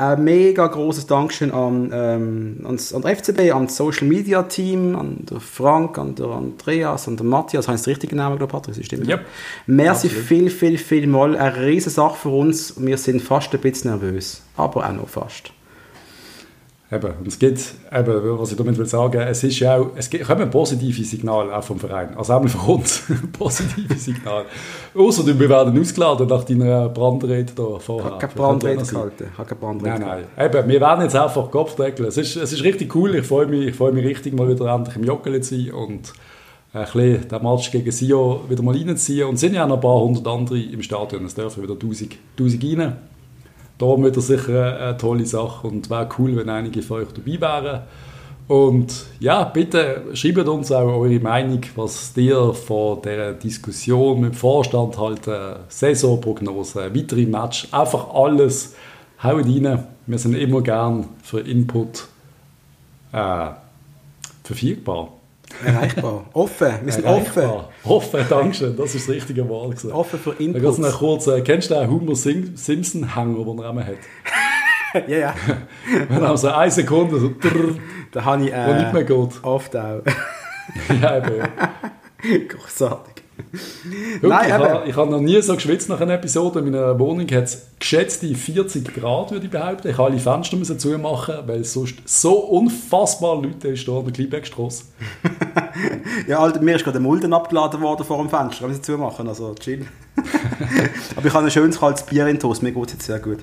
ein mega großes Dankeschön an, ähm, ans, an den FCB, an das Social Media Team, an den Frank, an den Andreas, an den Matthias. Heißt der richtige Name, glaube ich, Patrick? Stimmt. Yep. Merci Absolut. viel, viel, viel mal. Eine riesige Sache für uns. Wir sind fast ein bisschen nervös. Aber auch noch fast. Eben, und es gibt, eben, was ich damit will sagen, es ist ja auch, es gibt, kommen positive Signale auch vom Verein, also auch von uns, positive Signale. Außer wir werden ausgeladen nach deiner Brandrede da vorher. Ich habe keine Brandrede gehalten. Ich habe Brandrede Nein, nein. Eben, wir werden jetzt einfach Kopf deckeln. Es ist, es ist richtig cool. Ich freue mich, ich freue mich richtig, mal wieder endlich im Joggeli zu sein und ein bisschen den Match gegen Sio wieder mal reinzuziehen. Und es sind ja auch noch ein paar hundert andere im Stadion. Es dürfen wieder 1000, 1000 rein. Darum wieder sicher eine, tolle Sache und wäre cool, wenn einige von euch dabei wären. Und ja, bitte schreibt uns auch eure Meinung, was ihr von der Diskussion mit dem Vorstand halten, Saisonprognose, weitere Match, einfach alles. Haut rein. Wir sind immer gern für Input äh, verfügbar. Erreichbar. Offen. Wir sind Erreichbar. Offen, Dankeschön. Das ist das richtige Wort. Gewesen. offen. Offen für Input. noch kurz, äh, kennst du den Homer Sim Simpson-Hänger, den er immer hat? ja, ja. Wenn er so eine Sekunde so drrr, Da habe ich wo nicht mehr äh, geht. oft auch. Ja, eben. Großartig. Nein, ich habe ich habe noch nie so geschwitzt nach einer Episode. In meiner Wohnung hat es geschätzte 40 Grad, würde ich behaupten. Ich habe alle Fenster müssen zumachen, weil es sonst so unfassbar Leute ist hier an der Kleinbergstrasse. Ja, Alter, mir ist gerade der Mulden abgeladen worden vor dem Fenster. Kann ich zumachen, also chill. Aber ich habe ein schönes kaltes Bier in Toast. Mir geht es jetzt sehr gut.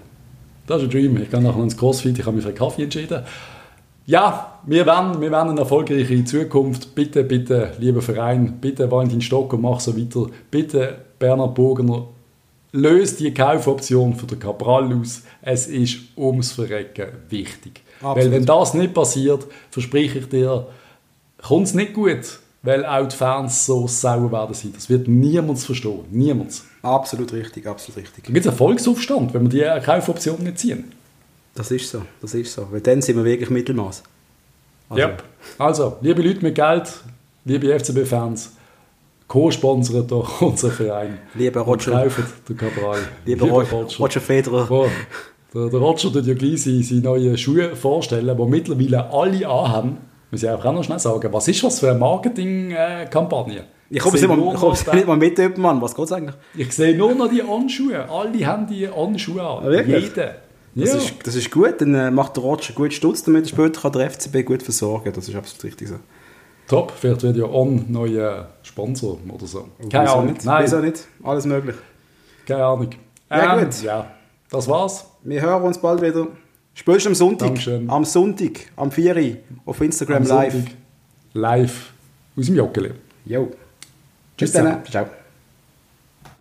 Das ist ein Dream. Ich gehe nachher ins Crossfit, ich habe mich für einen Kaffee entschieden. Ja, wir wollen, wir wollen eine erfolgreiche Zukunft. Bitte, bitte, lieber Verein, bitte Valentin Stocker, mach so weiter. Bitte, Bernhard Burgener, löst die Kaufoption für den Cabral aus. Es ist ums Verrecken wichtig. Absolut. Weil wenn das nicht passiert, verspreche ich dir, kommt es nicht gut, weil auch die Fans so sauer werden sein. Das wird niemand verstehen. Niemand. Absolut richtig, absolut richtig. Da gibt es einen Volksaufstand, wenn wir die Kaufoption nicht ziehen. Das ist so, das ist so. Weil dann sind wir wirklich Mittelmaß. Also, Ja. Also, liebe Leute mit Geld, liebe FCB-Fans, co-sponsert doch unseren Verein. Lieber Und Roger, kauft den Cabral. lieber Roger, Roger Federer. Oh, der, der Roger tut ja gleich seine, seine neuen Schuhe vorstellen, die mittlerweile alle anhaben. Muss ich auch noch schnell sagen. Was ist das für eine Marketingkampagne? Ich komme nicht, mal- nicht mal mit, Mann. Was geht's eigentlich? Ich sehe nur noch die Anschuhe. Alle haben die Anschuhe an. Ah, wirklich? Jeder. Das, Ja. ist, das ist gut, dann äh, macht der Roger gut Stutz, damit später kann der FCB gut versorgen. Das ist absolut richtig so. Top. Vielleicht wird ja On neuer Sponsor oder so. Keine Ahnung. nicht? Nein, Wieso nicht? Alles möglich. keine Ahnung. Ja, Ähm, gut. Ja, das war's. Wir hören uns bald wieder. Spätestens am Sonntag. Dankeschön. Am Sonntag, am 4 Uhr, auf Instagram Am live. Sonntag Live aus dem Joggeli. Jo. Tschüss Bis dann. Ciao.